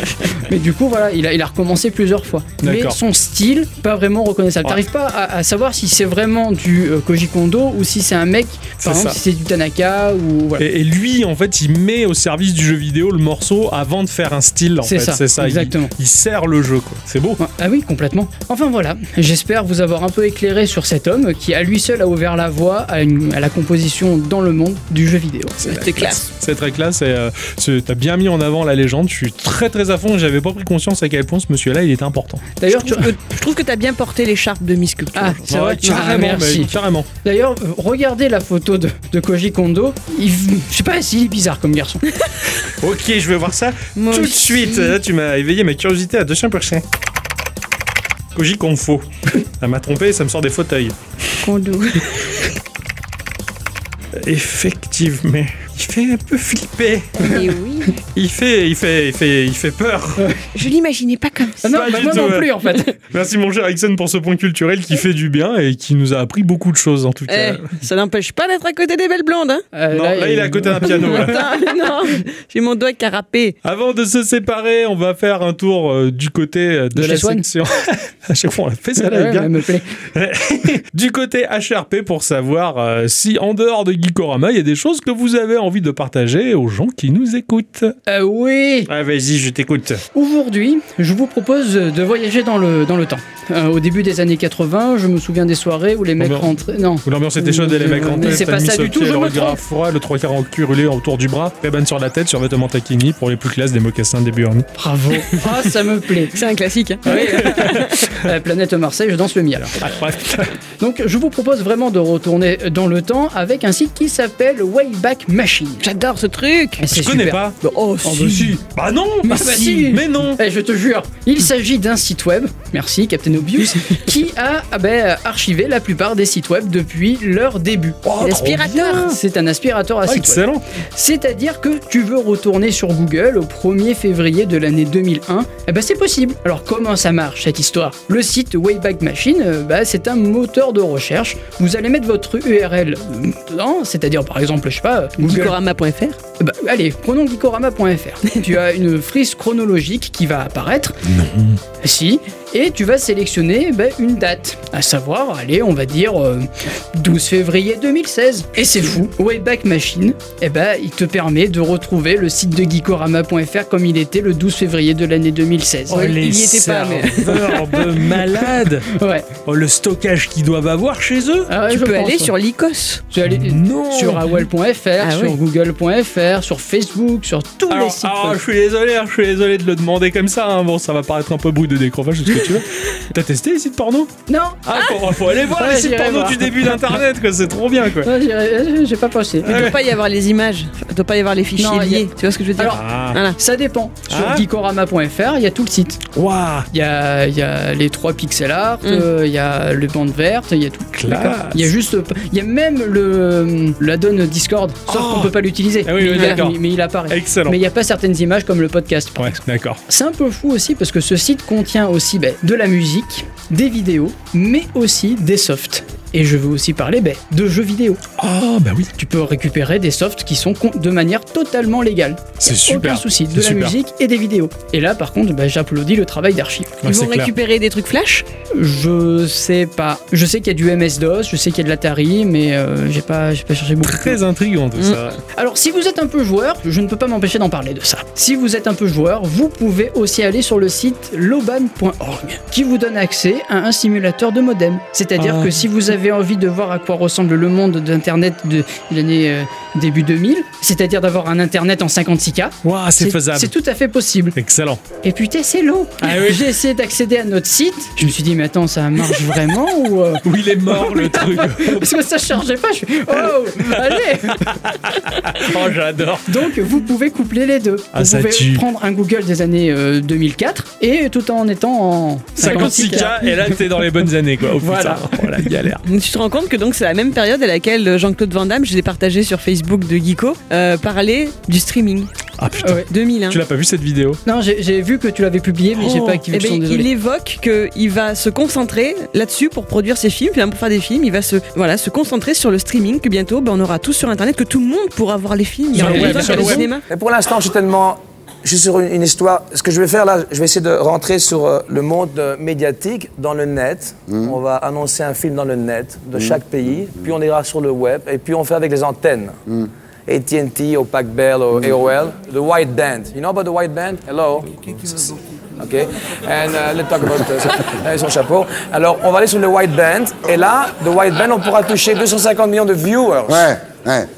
Mais du coup, voilà, il a, il a recommencé plusieurs fois. Mais son style, pas vraiment reconnaissable. Ouais. T'arrives pas à, à savoir si c'est vraiment du euh, Koji Kondo ou si c'est un mec, par exemple, ça. si c'est du Tanaka ou voilà. Et, et lui, en fait, il met au service du jeu vidéo le morceau avant de faire un style. En C'est fait, ça, c'est ça. Il- exactement. Il, sert le jeu, quoi. C'est beau. Ouais. Ah oui, complètement. Enfin voilà, j'espère vous avoir un peu éclairé sur cet homme qui à lui seul a ouvert la voie à, une- à la composition dans le monde du jeu vidéo. C'était classe. C'est très classe et euh, c'est- t'as bien mis en avant la légende. Je suis très très à fond. J'avais pas pris conscience à quel point ce monsieur-là il était important. D'ailleurs, tu... Je trouve que t'as bien porté l'écharpe de Miss Culture. Ah, c'est Ouais, vrai Ah, carrément, merci. mais carrément. D'ailleurs, regardez la photo de, de Koji Kondo. Il, je sais pas s'il est bizarre comme garçon. Ok, je vais voir ça Moi tout de suite. Là, tu m'as éveillé ma curiosité à 200%. Koji Konfo. Elle m'a trompé, ça me sort des fauteuils. Kondo. Effectivement. Il fait un peu flipper. Oui. Il fait, il fait, il fait, il fait peur. Je l'imaginais pas comme ça. Ah non, Pas bah moi non plus en fait. Merci mon cher Ixon pour ce point culturel qui fait du bien et qui nous a appris beaucoup de choses en tout Eh, cas. ça n'empêche pas d'être à côté des belles blondes, hein Euh, Non, là, il est à côté d'un piano. Attends, non, j'ai mon doigt carapé. Avant de se séparer, on va faire un tour euh, du côté euh, de, De la section. à chaque fois, on l'a fait ça, Ouais, me plaît. du côté HRP pour savoir euh, si en dehors de Geekorama, il y a des choses que vous avez envie de partager aux gens qui nous écoutent. Euh, oui. Ah, vas-y, je t'écoute. Aujourd'hui, je vous propose de voyager dans le, dans le temps. Euh, au début des années 80, je me souviens des soirées où les mecs Ambiance. rentraient. Non. Où l'ambiance était chaude et les mecs Euh, rentraient, mais c'est pas ça du tout, je le me trompe. froid, le 3 quarts en cul roulé autour du bras, cabane sur la tête, sur vêtements taquini pour les plus classes des mocassins des burnes. Bravo. Ah, ça me plaît. C'est un classique. hein. Oui. La planète Marseille, je danse le mi alors. Bref. Donc, je vous propose vraiment de retourner dans le temps avec un site qui s'appelle Wayback Machine. J'adore ce truc. Je connais pas. Oh, Oh, bah si. si. Bah non Mais bah si. Mais non Eh, je te jure, il s'agit d'un site web, merci Captain Obvious, qui a ah ben, archivé la plupart des sites web depuis leur début. L'aspirateur. C'est un aspirateur à Ah, site web. excellent C'est-à-dire que tu veux retourner sur Google au 1er février de l'année 2001, eh ben c'est possible. Alors comment ça marche cette histoire? Le site Wayback Machine, euh, bah, c'est un moteur de recherche. Vous allez mettre votre URL euh, dedans, c'est-à-dire par exemple, je sais pas, Google. Geekorama.fr. Bah, allez, prenons geekorama.fr. tu as une frise chronologique qui va apparaître. Non. Si. Et tu vas sélectionner bah, une date. À savoir, allez, on va dire euh, 12 février 2016. Et c'est fou. Wayback Machine, eh ben, il te permet de retrouver le site de geekorama.fr comme il était le 12 février de l'année 2016. Oh, il les y était pas, mais- serveurs de malades Ouais. Oh, le stockage qu'ils doivent avoir chez eux Ah ouais, Tu je peux pense, aller ouais. sur l'ICOS. Tu peux aller Non sur awell.fr, Ah sur google.fr, sur Facebook, sur tous les sites. alors, je suis désolé, hein, je suis désolé de le demander comme ça. hein. Bon, ça va paraître un peu bruit de décrochage, que tu veux. T'as testé les sites porno Non, Ah, faut, faut aller voir Ouais, les sites porno voir. du début d'internet, quoi. C'est trop bien, quoi. j'ai pas pensé. Il ne doit pas y avoir les images. Il ne doit pas y avoir les fichiers Non, a- liés. Tu vois ce que je veux dire Alors, Ah, Voilà. Ça dépend. Sur Ah. geekorama.fr, il y a tout le site. waouh Il y a, il y a les trois pixel art, Mm. euh, il y a le bande verte, il y a tout. Classe. Il y a juste, il y a même le l'addon Discord, sauf Oh. qu'on peut pas l'utiliser. Ah oui, mais, oui, il a- d'accord. mais- mais il apparaît. Excellent. Mais il n'y a pas certaines images comme le podcast. par Ouais, exemple. d'accord. C'est un peu fou aussi parce que ce site contient aussi ben, de la musique, des vidéos, mais aussi des softs. Et je veux aussi parler ben, de jeux vidéo. Oh, bah oui. Tu peux récupérer des softs qui sont de manière totalement légale. C'est super. Aucun souci, de la super. musique et des vidéos. Et là, par contre, bah, j'applaudis le travail d'archive. Ouais, Ils vont clair. récupérer des trucs flash? Je sais pas. Je sais qu'il y a du MS-DOS, je sais qu'il y a de l'Atari, mais euh, j'ai pas, j'ai pas cherché beaucoup. Très intriguant tout Mm. ça. Alors, si vous êtes un peu joueur, je ne peux pas m'empêcher d'en parler de ça. Si vous êtes un peu joueur, vous pouvez aussi aller sur le site loban.org, qui vous donne accès à un simulateur de modem. C'est-à-dire Ah. que si vous avez envie de voir à quoi ressemble le monde d'Internet de l'année euh, début 2000, c'est-à-dire d'avoir un Internet en 56K, Waouh, c'est faisable. C'est tout à fait possible. Excellent. Et putain, c'est long. Ah oui. J'ai essayé d'accéder à notre site. Je me suis dit, mais attends, ça marche vraiment ou euh, il est mort le truc. Parce que ça chargeait pas. Je suis, oh, allez. oh, j'adore. Donc, vous pouvez coupler les deux. Ah, vous pouvez tue. prendre un Google des années euh, 2004 et tout en étant en 56K et là t'es dans les bonnes années quoi. Oh, Voilà. putain. Oh la galère. Tu te rends compte que donc c'est la même période à laquelle Jean-Claude Van Damme, je l'ai partagé sur Facebook de Geeko, euh, parlait du streaming. Ah putain. Ouais. 2001. Tu l'as pas vu cette vidéo? Non, j'ai vu que tu l'avais publié, mais j'ai Oh. pas activé Eh le ben, son, il évoque qu'il va se concentrer là-dessus pour produire ses films, finalement pour faire des films, il va se, voilà, se concentrer sur le streaming, que bientôt ben, on aura tout sur internet, que tout le monde pourra voir les films. Il y Sur aura le web, sur cinéma. Mais pour l'instant, je suis tellement. Je suis sur une, histoire. Ce que je vais faire là, je vais essayer de rentrer sur euh, le monde euh, médiatique dans le net. On va annoncer un film dans le net de chaque pays. Puis on ira sur le web. Et puis on fait avec les antennes. AT&T, Opac Bell, ou AOL. The white band. You know about the white band? Hello? Ok. And uh, let's talk about uh, ça. Et son chapeau. Alors, on va aller sur le white band. Et là, le white band, on pourra toucher 250 millions de viewers. Ouais, ouais.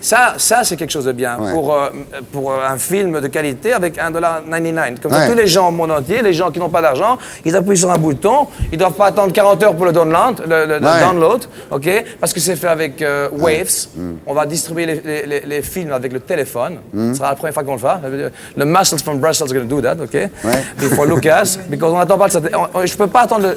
Ça, ça c'est quelque chose de bien Ouais. pour, euh, pour euh, un film de qualité avec 1,99$. Comme ça, Ouais. tous les gens au monde entier, les gens qui n'ont pas d'argent, ils appuient sur un bouton, ils ne doivent pas attendre 40 heures pour le download, le, le- le Ouais. download ok? Parce que c'est fait avec euh, Waves. Mm. On va distribuer les, les- les- les films avec le téléphone. Mm. Ce sera la première fois qu'on le fera. Le Muscles from Brussels are going to do that, ok? Before Lucas, because on n'attend pas le satellite. on- on- Je peux pas attendre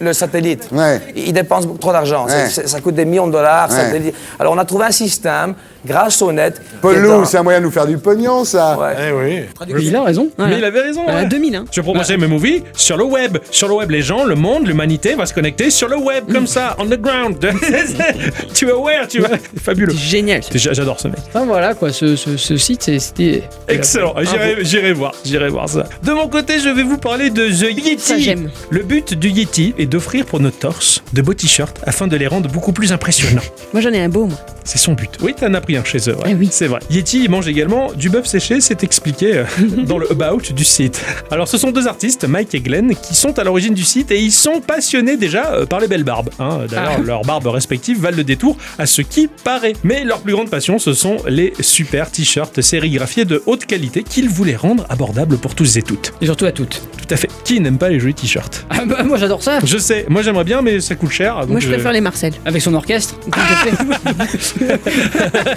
le, satellite. Il dépense trop d'argent. Ça coûte des millions de dollars. Satellite. Alors on a trouvé un système, grâce au net. Pelou, c'est un moyen de nous faire du pognon, ça. Ouais. Eh oui. Mais il a raison. Mais il avait raison. Euh, ouais. 2000, hein. Je proposais mes movies sur le web. Sur le web, les gens, le monde, l'humanité va se connecter sur le web, comme ça, on the ground. tu es aware, tu vois. Fabuleux. Génial. J'a- J'adore ce mec. Enfin voilà quoi, ce, ce- ce site, c'est- c'était. Excellent. J'irai, j'irai voir, j'irai voir ça. De mon côté, je vais vous parler de The Yeti. Ça, j'aime. Le but du Yeti est d'offrir pour nos torses de beaux t-shirts afin de les rendre beaucoup plus impressionnants. Moi, j'en ai un beau, moi. C'est son but. Oui, t'en as chez eux. ouais. Eh oui. C'est vrai. Yeti mange également du bœuf séché, c'est expliqué euh, dans le About du site. Alors, ce sont deux artistes, Mike et Glenn, qui sont à l'origine du site et ils sont passionnés déjà euh, par les belles barbes. hein. D'ailleurs, Ah. leurs barbes respectives valent le détour à ce qui paraît. Mais leur plus grande passion, ce sont les super t-shirts sérigraphiés de haute qualité qu'ils voulaient rendre abordables pour tous et toutes. Et surtout à toutes. Tout à fait. Qui n'aime pas les jolis t-shirts? Ah bah moi j'adore ça. Je sais, moi j'aimerais bien, mais ça coûte cher. donc Moi, je préfère les Marcel. Avec son orchestre. tout à fait.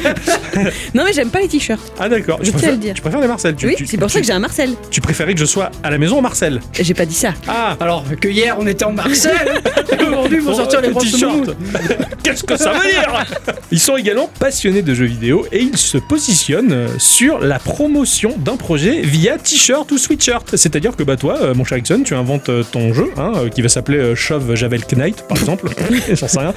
Non, mais j'aime pas les t-shirts. Ah d'accord. Je préfères- le dire. Tu préfères les Marcel tu, Oui, c'est pour tu- ça que j'ai un Marcel. Tu préférais que je sois à la maison à Marcel J'ai pas dit ça. Ah Alors que hier on était en aujourd'hui ils vont sortir les moumoutes. Qu'est-ce que ça veut dire? Ils sont également passionnés de jeux vidéo et ils se positionnent euh, sur la promotion d'un projet via t-shirt ou sweatshirt. C'est-à-dire que bah toi, euh, mon cher Ixon, tu inventes euh, ton jeu hein, euh, qui va s'appeler euh, Shove Javel Knight, par exemple. J'en sais rien.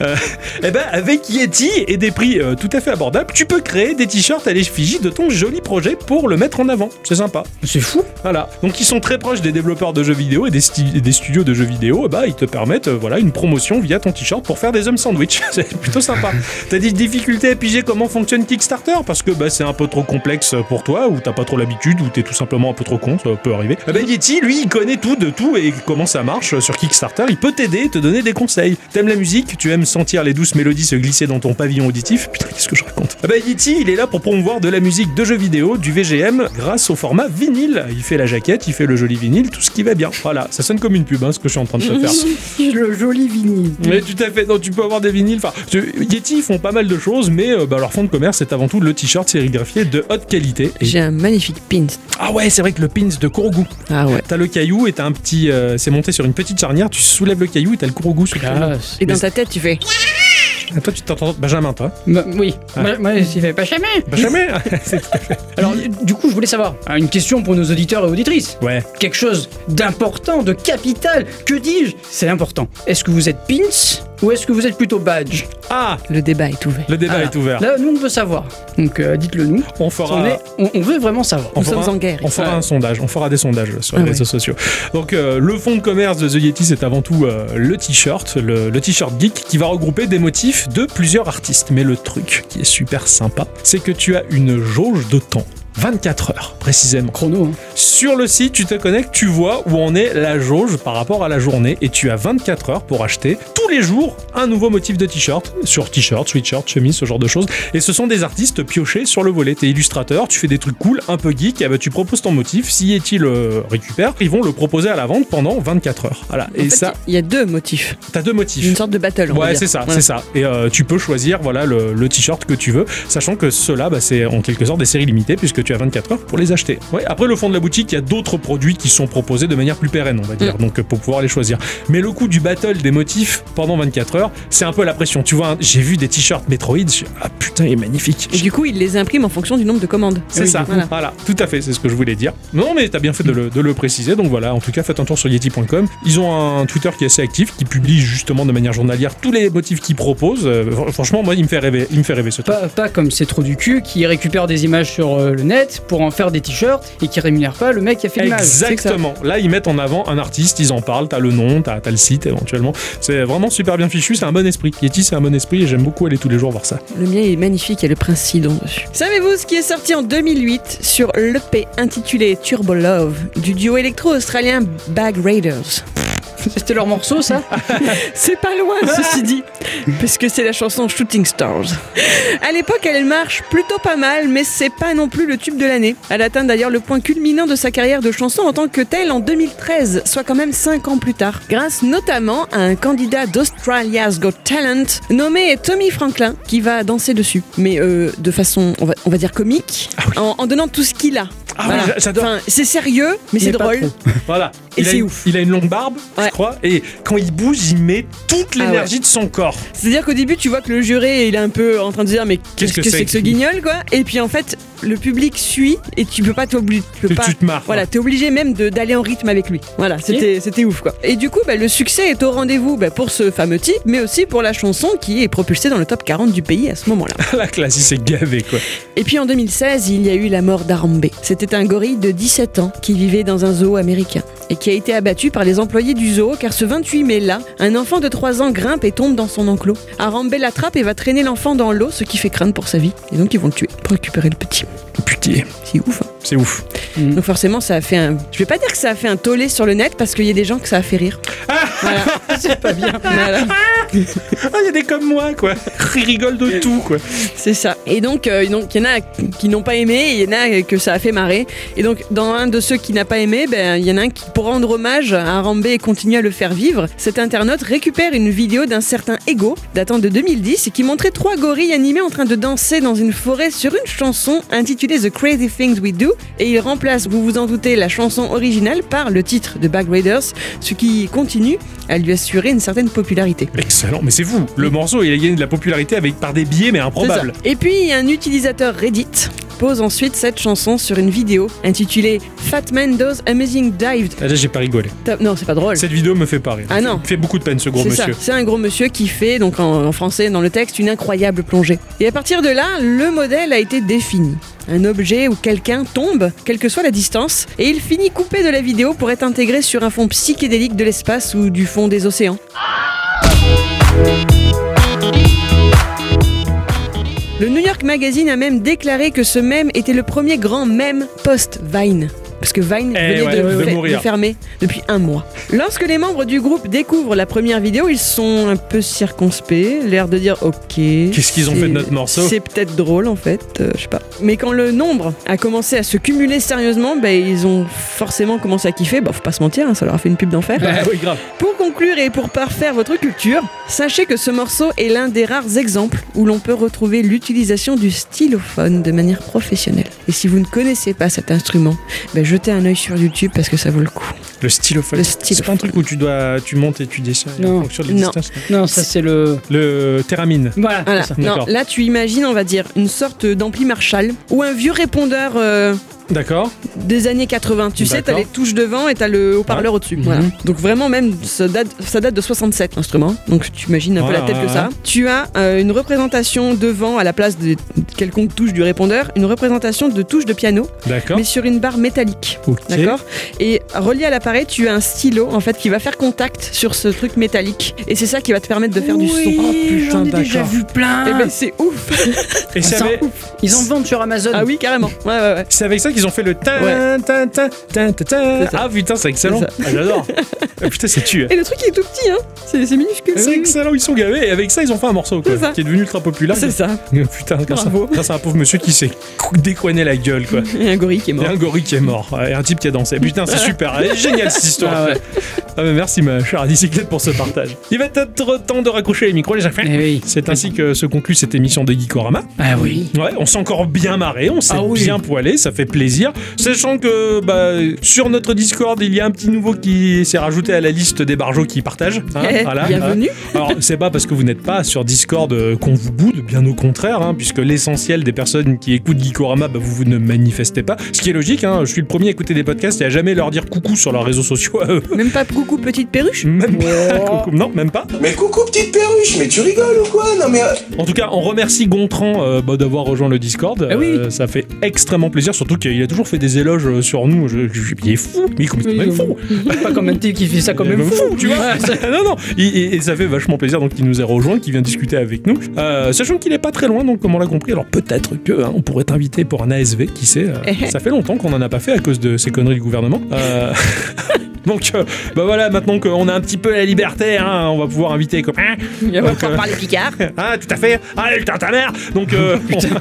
Euh, et ben avec Yeti et des prix euh, tout à fait abordables, tu peux créer des t-shirts à l'effigie de ton joli projet pour le mettre en avant. C'est sympa. C'est fou. Voilà. Donc ils sont très proches des développeurs de jeux vidéo et des, sti- et des studios de jeux vidéo. Et bah ils te permettent euh, voilà une promotion via ton t-shirt pour faire des hommes sandwich. c'est plutôt sympa. T'as des difficultés à piger comment fonctionne Kickstarter? Parce que bah c'est un peu trop complexe pour toi ou t'as pas trop l'habitude ou t'es tout simplement un peu trop con, ça peut arriver. Eh ben Yeti lui il connaît tout de tout et comment ça marche sur Kickstarter. Il peut t'aider, te donner des conseils. T'aimes la musique, tu aimes sentir les douces mélodies se glisser dans ton pavillon auditif? Putain qu'est-ce que je raconte ben Yeti il est là pour promouvoir de la musique de jeux vidéo, du VGM grâce au format vinyle. Il fait la jaquette, il fait le joli vinyle, tout ce qui va bien. Voilà, ça sonne comme une pub, hein, ce que je suis en train de te faire. Le joli vinyle. Mais tout à fait, non, tu peux avoir des vinyles. Enfin, tu- Yeti ils font pas mal de choses, mais euh, bah, leur fond de commerce c'est avant tout le t-shirt sérigraphié de haute qualité. Et- J'ai un magnifique pins. Ah ouais, c'est vrai que le pins de Kurogu. Ah ouais. T'as le caillou et t'as un petit. euh, c'est monté sur une petite charnière, tu soulèves le caillou et t'as le Kurogu sous. Classe. Et dans Mais- ta tête, tu fais. Ah, toi, tu t'entends. Benjamin, toi Bah, oui, Ah. moi, moi. Benjamin C'est- Alors, du coup, je voulais savoir, hein, une question pour nos auditeurs et auditrices. Ouais. Quelque chose d'important, de capital, que dis-je? C'est important. Est-ce que vous êtes pins? Ou est-ce que vous êtes plutôt badge Ah Le débat est ouvert. Le débat Ah, est ouvert. Là, nous, on veut savoir. Donc, euh, dites-le nous. On On, fera. est- on- on veut vraiment savoir. On Nous fera sommes un- en guerre. On fera Ouais. un sondage, on fera des sondages sur les Ah ouais. réseaux sociaux. Donc euh, le fond de commerce de The Yeti, c'est avant tout euh, le t-shirt, le, le t-shirt geek qui va regrouper des motifs de plusieurs artistes. Mais le truc qui est super sympa, c'est que tu as une jauge de temps. 24 heures précisément. Chrono, hein. Sur le site, tu te connectes, tu vois où en est la jauge par rapport à la journée et tu as 24 heures pour acheter tous les jours un nouveau motif de t-shirt sur t-shirt, sweatshirt, chemise, ce genre de choses. Et ce sont des artistes piochés sur le volet. T'es illustrateur, tu fais des trucs cool, un peu geek, et ben, tu proposes ton motif. Si Yeti le récupère, ils vont le proposer à la vente pendant 24 heures. Voilà. En et fait, ça, il y a deux motifs. t'as deux motifs. Une sorte de battle. on Ouais, c'est ça, Voilà. c'est ça. Et euh, tu peux choisir voilà le, le t-shirt que tu veux, sachant que ceux-là, bah, c'est en quelque sorte des séries limitées puisque tu as 24 heures pour les acheter. Ouais. Après le fond de la boutique, il y a d'autres produits qui sont proposés de manière plus pérenne, on va dire, donc euh, pour pouvoir les choisir. Mais le coup du battle des motifs pendant 24 heures, c'est un peu la pression. Tu vois, hein, j'ai vu des t-shirts Metroid, je- ah putain, il est magnifique. Et du coup, il les imprime en fonction du nombre de commandes. C'est Oui, ça, Voilà. voilà. tout à fait, c'est ce que je voulais dire. Non, mais t'as bien fait de le, de le préciser, donc voilà, en tout cas, faites un tour sur yeti.com. Ils ont un Twitter qui est assez actif, qui publie justement de manière journalière tous les motifs qu'ils proposent. Euh, fr- franchement, moi, il me fait rêver, il me fait rêver ce truc. Pas, pas comme c'est trop du cul qui récupère des images sur euh, le net pour en faire des t-shirts et qui rémunèrent pas le mec qui a fait l'image. Exactement. Là, ils mettent en avant un artiste, ils en parlent, t'as le nom, t'as as le site éventuellement. C'est vraiment super bien fichu, c'est un bon esprit. Yeti, c'est un bon esprit et j'aime beaucoup aller tous les jours voir ça. Le mien est magnifique, il y a le prince Sidon dessus. Savez-vous ce qui est sorti en 2008 sur l'EP intitulé Turbo Love du duo électro-australien Bag Raiders? C'était leur morceau, ça C'est pas loin, ceci dit, parce que c'est la chanson Shooting Stars. À l'époque, elle marche plutôt pas mal, mais c'est pas non plus le tube de l'année. Elle atteint d'ailleurs le point culminant de sa carrière de chanson en tant que telle en 2013, soit quand même 5 ans plus tard, grâce notamment à un candidat d'Australia's Got Talent nommé Tommy Franklin qui va danser dessus, mais euh, de façon, on va, on va dire comique, en, en donnant tout ce qu'il a. Ah oui, j'a- j'adore. Enfin, c'est sérieux, mais, c'est drôle. Voilà. Et c'est ouf. Il a une longue barbe, je crois, et quand il bouge, il met toute Ah l'énergie de son corps. C'est-à-dire qu'au début, tu vois que le juré, il est un peu en train de dire mais qu'est-ce que c'est que ce guignol quoi Et puis en fait, le public suit et tu peux pas t'obliger, tu peux Tu- pas. tu te marres, Voilà, t'es obligé même d'aller en rythme avec lui. Voilà, c'était c'était ouf quoi. Et du coup, bah, le succès est au rendez-vous bah, pour ce fameux type, mais aussi pour la chanson qui est propulsée dans le top 40 du pays à ce moment-là. La classe, il s'est gavé, quoi. Et puis en 2016, il y a eu la mort d'Arambe. C'était un gorille de 17 ans qui vivait dans un zoo américain et qui a été abattu par les employés du zoo car ce 28 mai-là, un enfant de 3 ans grimpe et tombe dans son enclos. Arambe l'attrape et va traîner l'enfant dans l'eau, ce qui fait craindre pour sa vie. Et donc ils vont le tuer pour récupérer le petit. Putain, C'est ouf. hein. C'est ouf. Donc forcément, ça a fait un... Je vais pas dire que ça a fait un tollé sur le net parce qu'il y a des gens que ça a fait rire. Voilà. C'est pas bien. Voilà. Ah, il y a des comme moi, quoi. Ils rigolent de tout, quoi. C'est ça. Et donc, euh, donc, il y en a qui n'ont pas aimé, et il y en a que ça a fait marrer. Et donc, dans un de ceux qui n'a pas aimé, ben, il y en a un qui, pour rendre hommage à Arambe et continuer à le faire vivre, cet internaute récupère une vidéo d'un certain Ego, datant de 2010, et qui montrait trois gorilles animés en train de danser dans une forêt sur une chanson intitulée The Crazy Things We Do. Et il remplace, vous vous en doutez, la chanson originale par le titre de Bag Raiders, ce qui continue à lui assurer une certaine popularité. Excellent, mais c'est fou. Le morceau, il a gagné de la popularité avec par des billets, mais improbables. Et puis, un utilisateur Reddit pose ensuite cette chanson sur une vidéo intitulée Fat Man Does Amazing Dive. Ah, Là, j'ai pas rigolé. Non, c'est pas drôle. Cette vidéo me fait pas rire. Ah non. Il fait beaucoup de peine, ce gros monsieur. c'est un gros monsieur qui fait, donc en, en français dans le texte, une incroyable plongée. Et à partir de là, le modèle a été défini. Un objet où quelqu'un tombe, quelle que soit la distance, et il finit coupé de la vidéo pour être intégré sur un fond psychédélique de l'espace ou du fond des océans. Le New York Magazine a même déclaré que ce mème était le premier grand mème post-Vine. Parce que Vine Eh venait ouais, de, fermer depuis un mois. Lorsque les membres du groupe découvrent la première vidéo, ils sont un peu circonspects, l'air de dire ok. Qu'est-ce qu'ils ont fait de notre morceau C'est peut-être drôle en fait, euh, je sais pas. Mais quand le nombre a commencé à se cumuler sérieusement, ben, ils ont forcément commencé à kiffer. Bah, faut pas se mentir, hein, ça leur a fait une pub d'enfer. Ah oui, grave. Pour conclure et pour parfaire votre culture, sachez que ce morceau est l'un des rares exemples où l'on peut retrouver l'utilisation du stylophone de manière professionnelle. Et si vous ne connaissez pas cet instrument, ben jetez un œil sur YouTube parce que ça vaut le coup. Le stylophone. Le C'est pas un truc où tu dois, tu montes et tu descends Non. en fonction des Non. distances. Non, ça c'est le. Le théramine. Voilà. Voilà. c'est ça. Non, D'accord. là tu imagines, on va dire, une sorte d'ampli Marshall ou un vieux répondeur euh, D'accord. des années 80. Tu sais, t'as D'accord. les touches devant et t'as le haut-parleur au-dessus. Mhm. Voilà. Donc vraiment même, ça date, ça date de 67 l'instrument. Donc tu imagines un peu la tête ouais, que ça. ouais. Tu as euh, une représentation devant à la place de quelconque touche du répondeur, une représentation de touche de piano, D'accord. mais sur une barre métallique. Ok. D'accord Et relié à l'appareil, tu as un stylo en fait qui va faire contact sur ce truc métallique. Et c'est ça qui va te permettre de faire du son. Oh putain, j'en ai déjà d'accord. vu plein. Et ben c'est ouf Et c'est avec, Ils en vendent sur Amazon. Ah oui, carrément. Ouais, ouais, ouais. c'est avec ça qu'ils ont fait le tin, Ouais. tin, tin, tin, tin. Ah putain, c'est excellent. Ah, J'adore. Ah, putain, c'est tu. Et le truc il est tout petit, hein C'est minuscule. C'est excellent, ils sont gavés. Et avec ça, ils ont fait un morceau quoi, qui est devenu ultra populaire. C'est ça. Putain, grâce à, Bravo. grâce à un pauvre monsieur qui s'est décoigné la gueule quoi. Et un gorille qui est mort. a un gorille qui est mort et un type qui a dansé. Putain, c'est super. Elle est géniale cette histoire. Ah ouais. Ah, mais merci ma chère bicyclette pour ce partage. Il va être temps de raccrocher les micros les enfants. Eh oui. C'est ainsi que se conclut cette émission de Geekorama. Ah oui. Ouais, on s'est encore bien marré, on s'est Ah oui. bien poilé, ça fait plaisir. Plaisir. Sachant que bah, sur notre Discord, il y a un petit nouveau qui s'est rajouté à la liste des barjots qui partagent. hein, Eh, voilà, bienvenue. hein. Alors, c'est pas parce que vous n'êtes pas sur Discord euh, qu'on vous boude, bien au contraire, hein, puisque l'essentiel des personnes qui écoutent Geekorama, bah, vous, vous ne manifestez pas. Ce qui est logique, hein, je suis le premier à écouter des podcasts et à jamais leur dire coucou sur leurs réseaux sociaux. à eux. Même pas coucou petite perruche Même pas. coucou. Non, même pas. Mais coucou petite perruche, mais tu rigoles ou quoi? Non mais... euh, En tout cas, on remercie Gontran euh, bah, d'avoir rejoint le Discord. Ah oui. Euh, ça fait extrêmement plaisir, surtout qu'il a toujours fait des éloges euh, sur nous. Je, je- il est fou, mais il est complètement fou. Pas comme un type qui fait ça comme Il un fou. tu vois. Non, non, et, et- et ça fait vachement plaisir donc qu'il nous ait rejoint, qu'il vient discuter avec nous. Euh, sachant qu'il est pas très loin, donc comme on l'a compris, alors peut-être que hein, on pourrait t'inviter pour un ASV, qui sait. euh, ça fait longtemps qu'on en a pas fait à cause de ces conneries du gouvernement. Euh, Donc, euh, bah voilà, maintenant qu'on a un petit peu la liberté, hein, on va pouvoir inviter les copains. Il va encore euh, parler Picard. Ah, tout à fait. Ah, le ta mère. Donc, euh,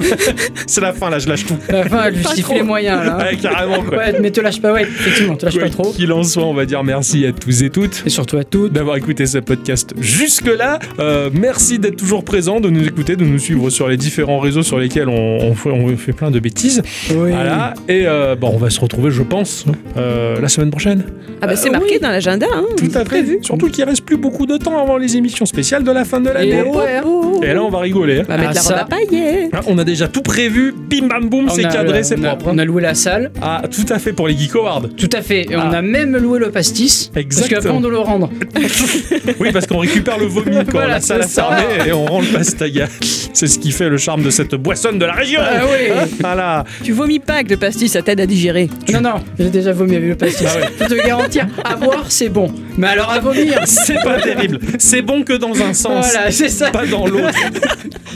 c'est la fin là, je lâche tout. La fin, elle justifie les moyens là. Ouais, carrément quoi. Ouais, mais te lâche pas, ouais, effectivement, te lâche Quoi pas trop. qu'il en soit, on va dire merci à tous et toutes Et surtout à toutes. d'avoir écouté ce podcast jusque-là. Euh, merci d'être toujours présent, de nous écouter, de nous suivre sur les différents réseaux sur lesquels on, on fait, on fait plein de bêtises. Oui. Voilà. Et euh, bon, on va se retrouver, je pense, euh, la semaine prochaine. Ah bah c'est marqué dans l'agenda. Hein. Tout à fait. Surtout qu'il reste plus beaucoup de temps avant les émissions spéciales de la fin de Et l'année. ouais. Et là, on va rigoler. hein. On va mettre Ah, la robe ça. à paillettes. Ah, On a déjà tout prévu, bim bam boum, c'est cadré, c'est propre. On a loué la salle. Ah, tout à fait pour les Geek Awards. Tout à fait. Et on Ah. a même loué le pastis. Exactement. Parce qu'après, on doit le rendre. Oui, parce qu'on récupère le vomi quand Voilà, la salle a fermé et on rend le pastaga. C'est ce qui fait le charme de cette boissonne de la région. Ah oui. Voilà. Tu vomis pas que le pastis, ça t'aide à digérer. Non, non, j'ai déjà vomi avec le pastis. Ah ouais. Je peux te garantir, à boire, c'est bon. Mais alors à vomir, C'est pas terrible. C'est bon que dans un sens, Voilà, c'est ça. pas dans l'autre.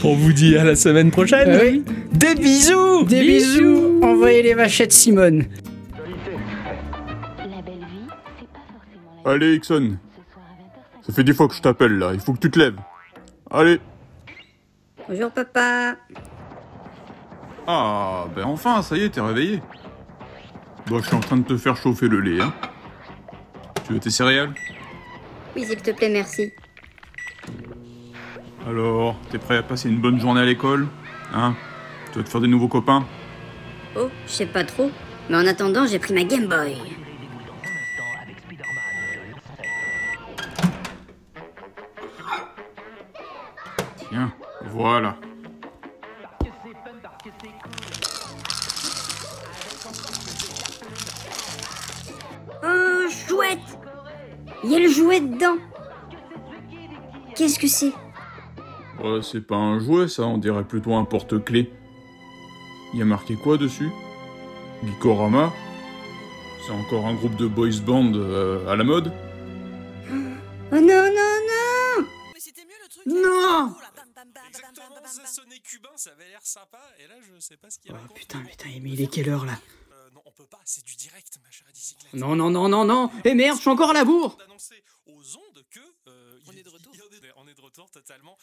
On vous dit à la semaine prochaine. Ah oui. Des bisous. Des bisous. Envoyez les vachettes Simone. La belle vie, c'est pas forcément la Allez, Ixon, ce soir à 20h. ça fait dix fois que je t'appelle là, il faut que tu te lèves. Allez. Bonjour papa. Ah, ben enfin, ça y est, t'es réveillé. Bon, je suis en train de te faire chauffer le lait, hein. Tu veux tes céréales? Oui, s'il te plaît, merci. Alors, t'es prêt à passer une bonne journée à l'école Hein? Tu vas te faire des nouveaux copains? Oh, je sais pas trop. Mais en attendant, j'ai pris ma Game Boy. Voilà. Oh, chouette Il y a le jouet dedans. Qu'est-ce que c'est? Ouais, c'est pas un jouet, ça, on dirait plutôt un porte-clés. Y a marqué quoi dessus? Gikorama? C'est encore un groupe de boys band euh, à la mode? Oh non, non, non! Non Cubain, ça avait l'air sympa. Et là, je sais pas ce qu'il y a. Oh putain, putain, mais il est quelle heure là Euh, non, on peut pas, c'est du direct, ma chère bicyclette. Non, non, non, non, non. Eh merde, je suis encore à la bourre. d'annoncer aux ondes que euh, on est de retour. On est de retour totalement.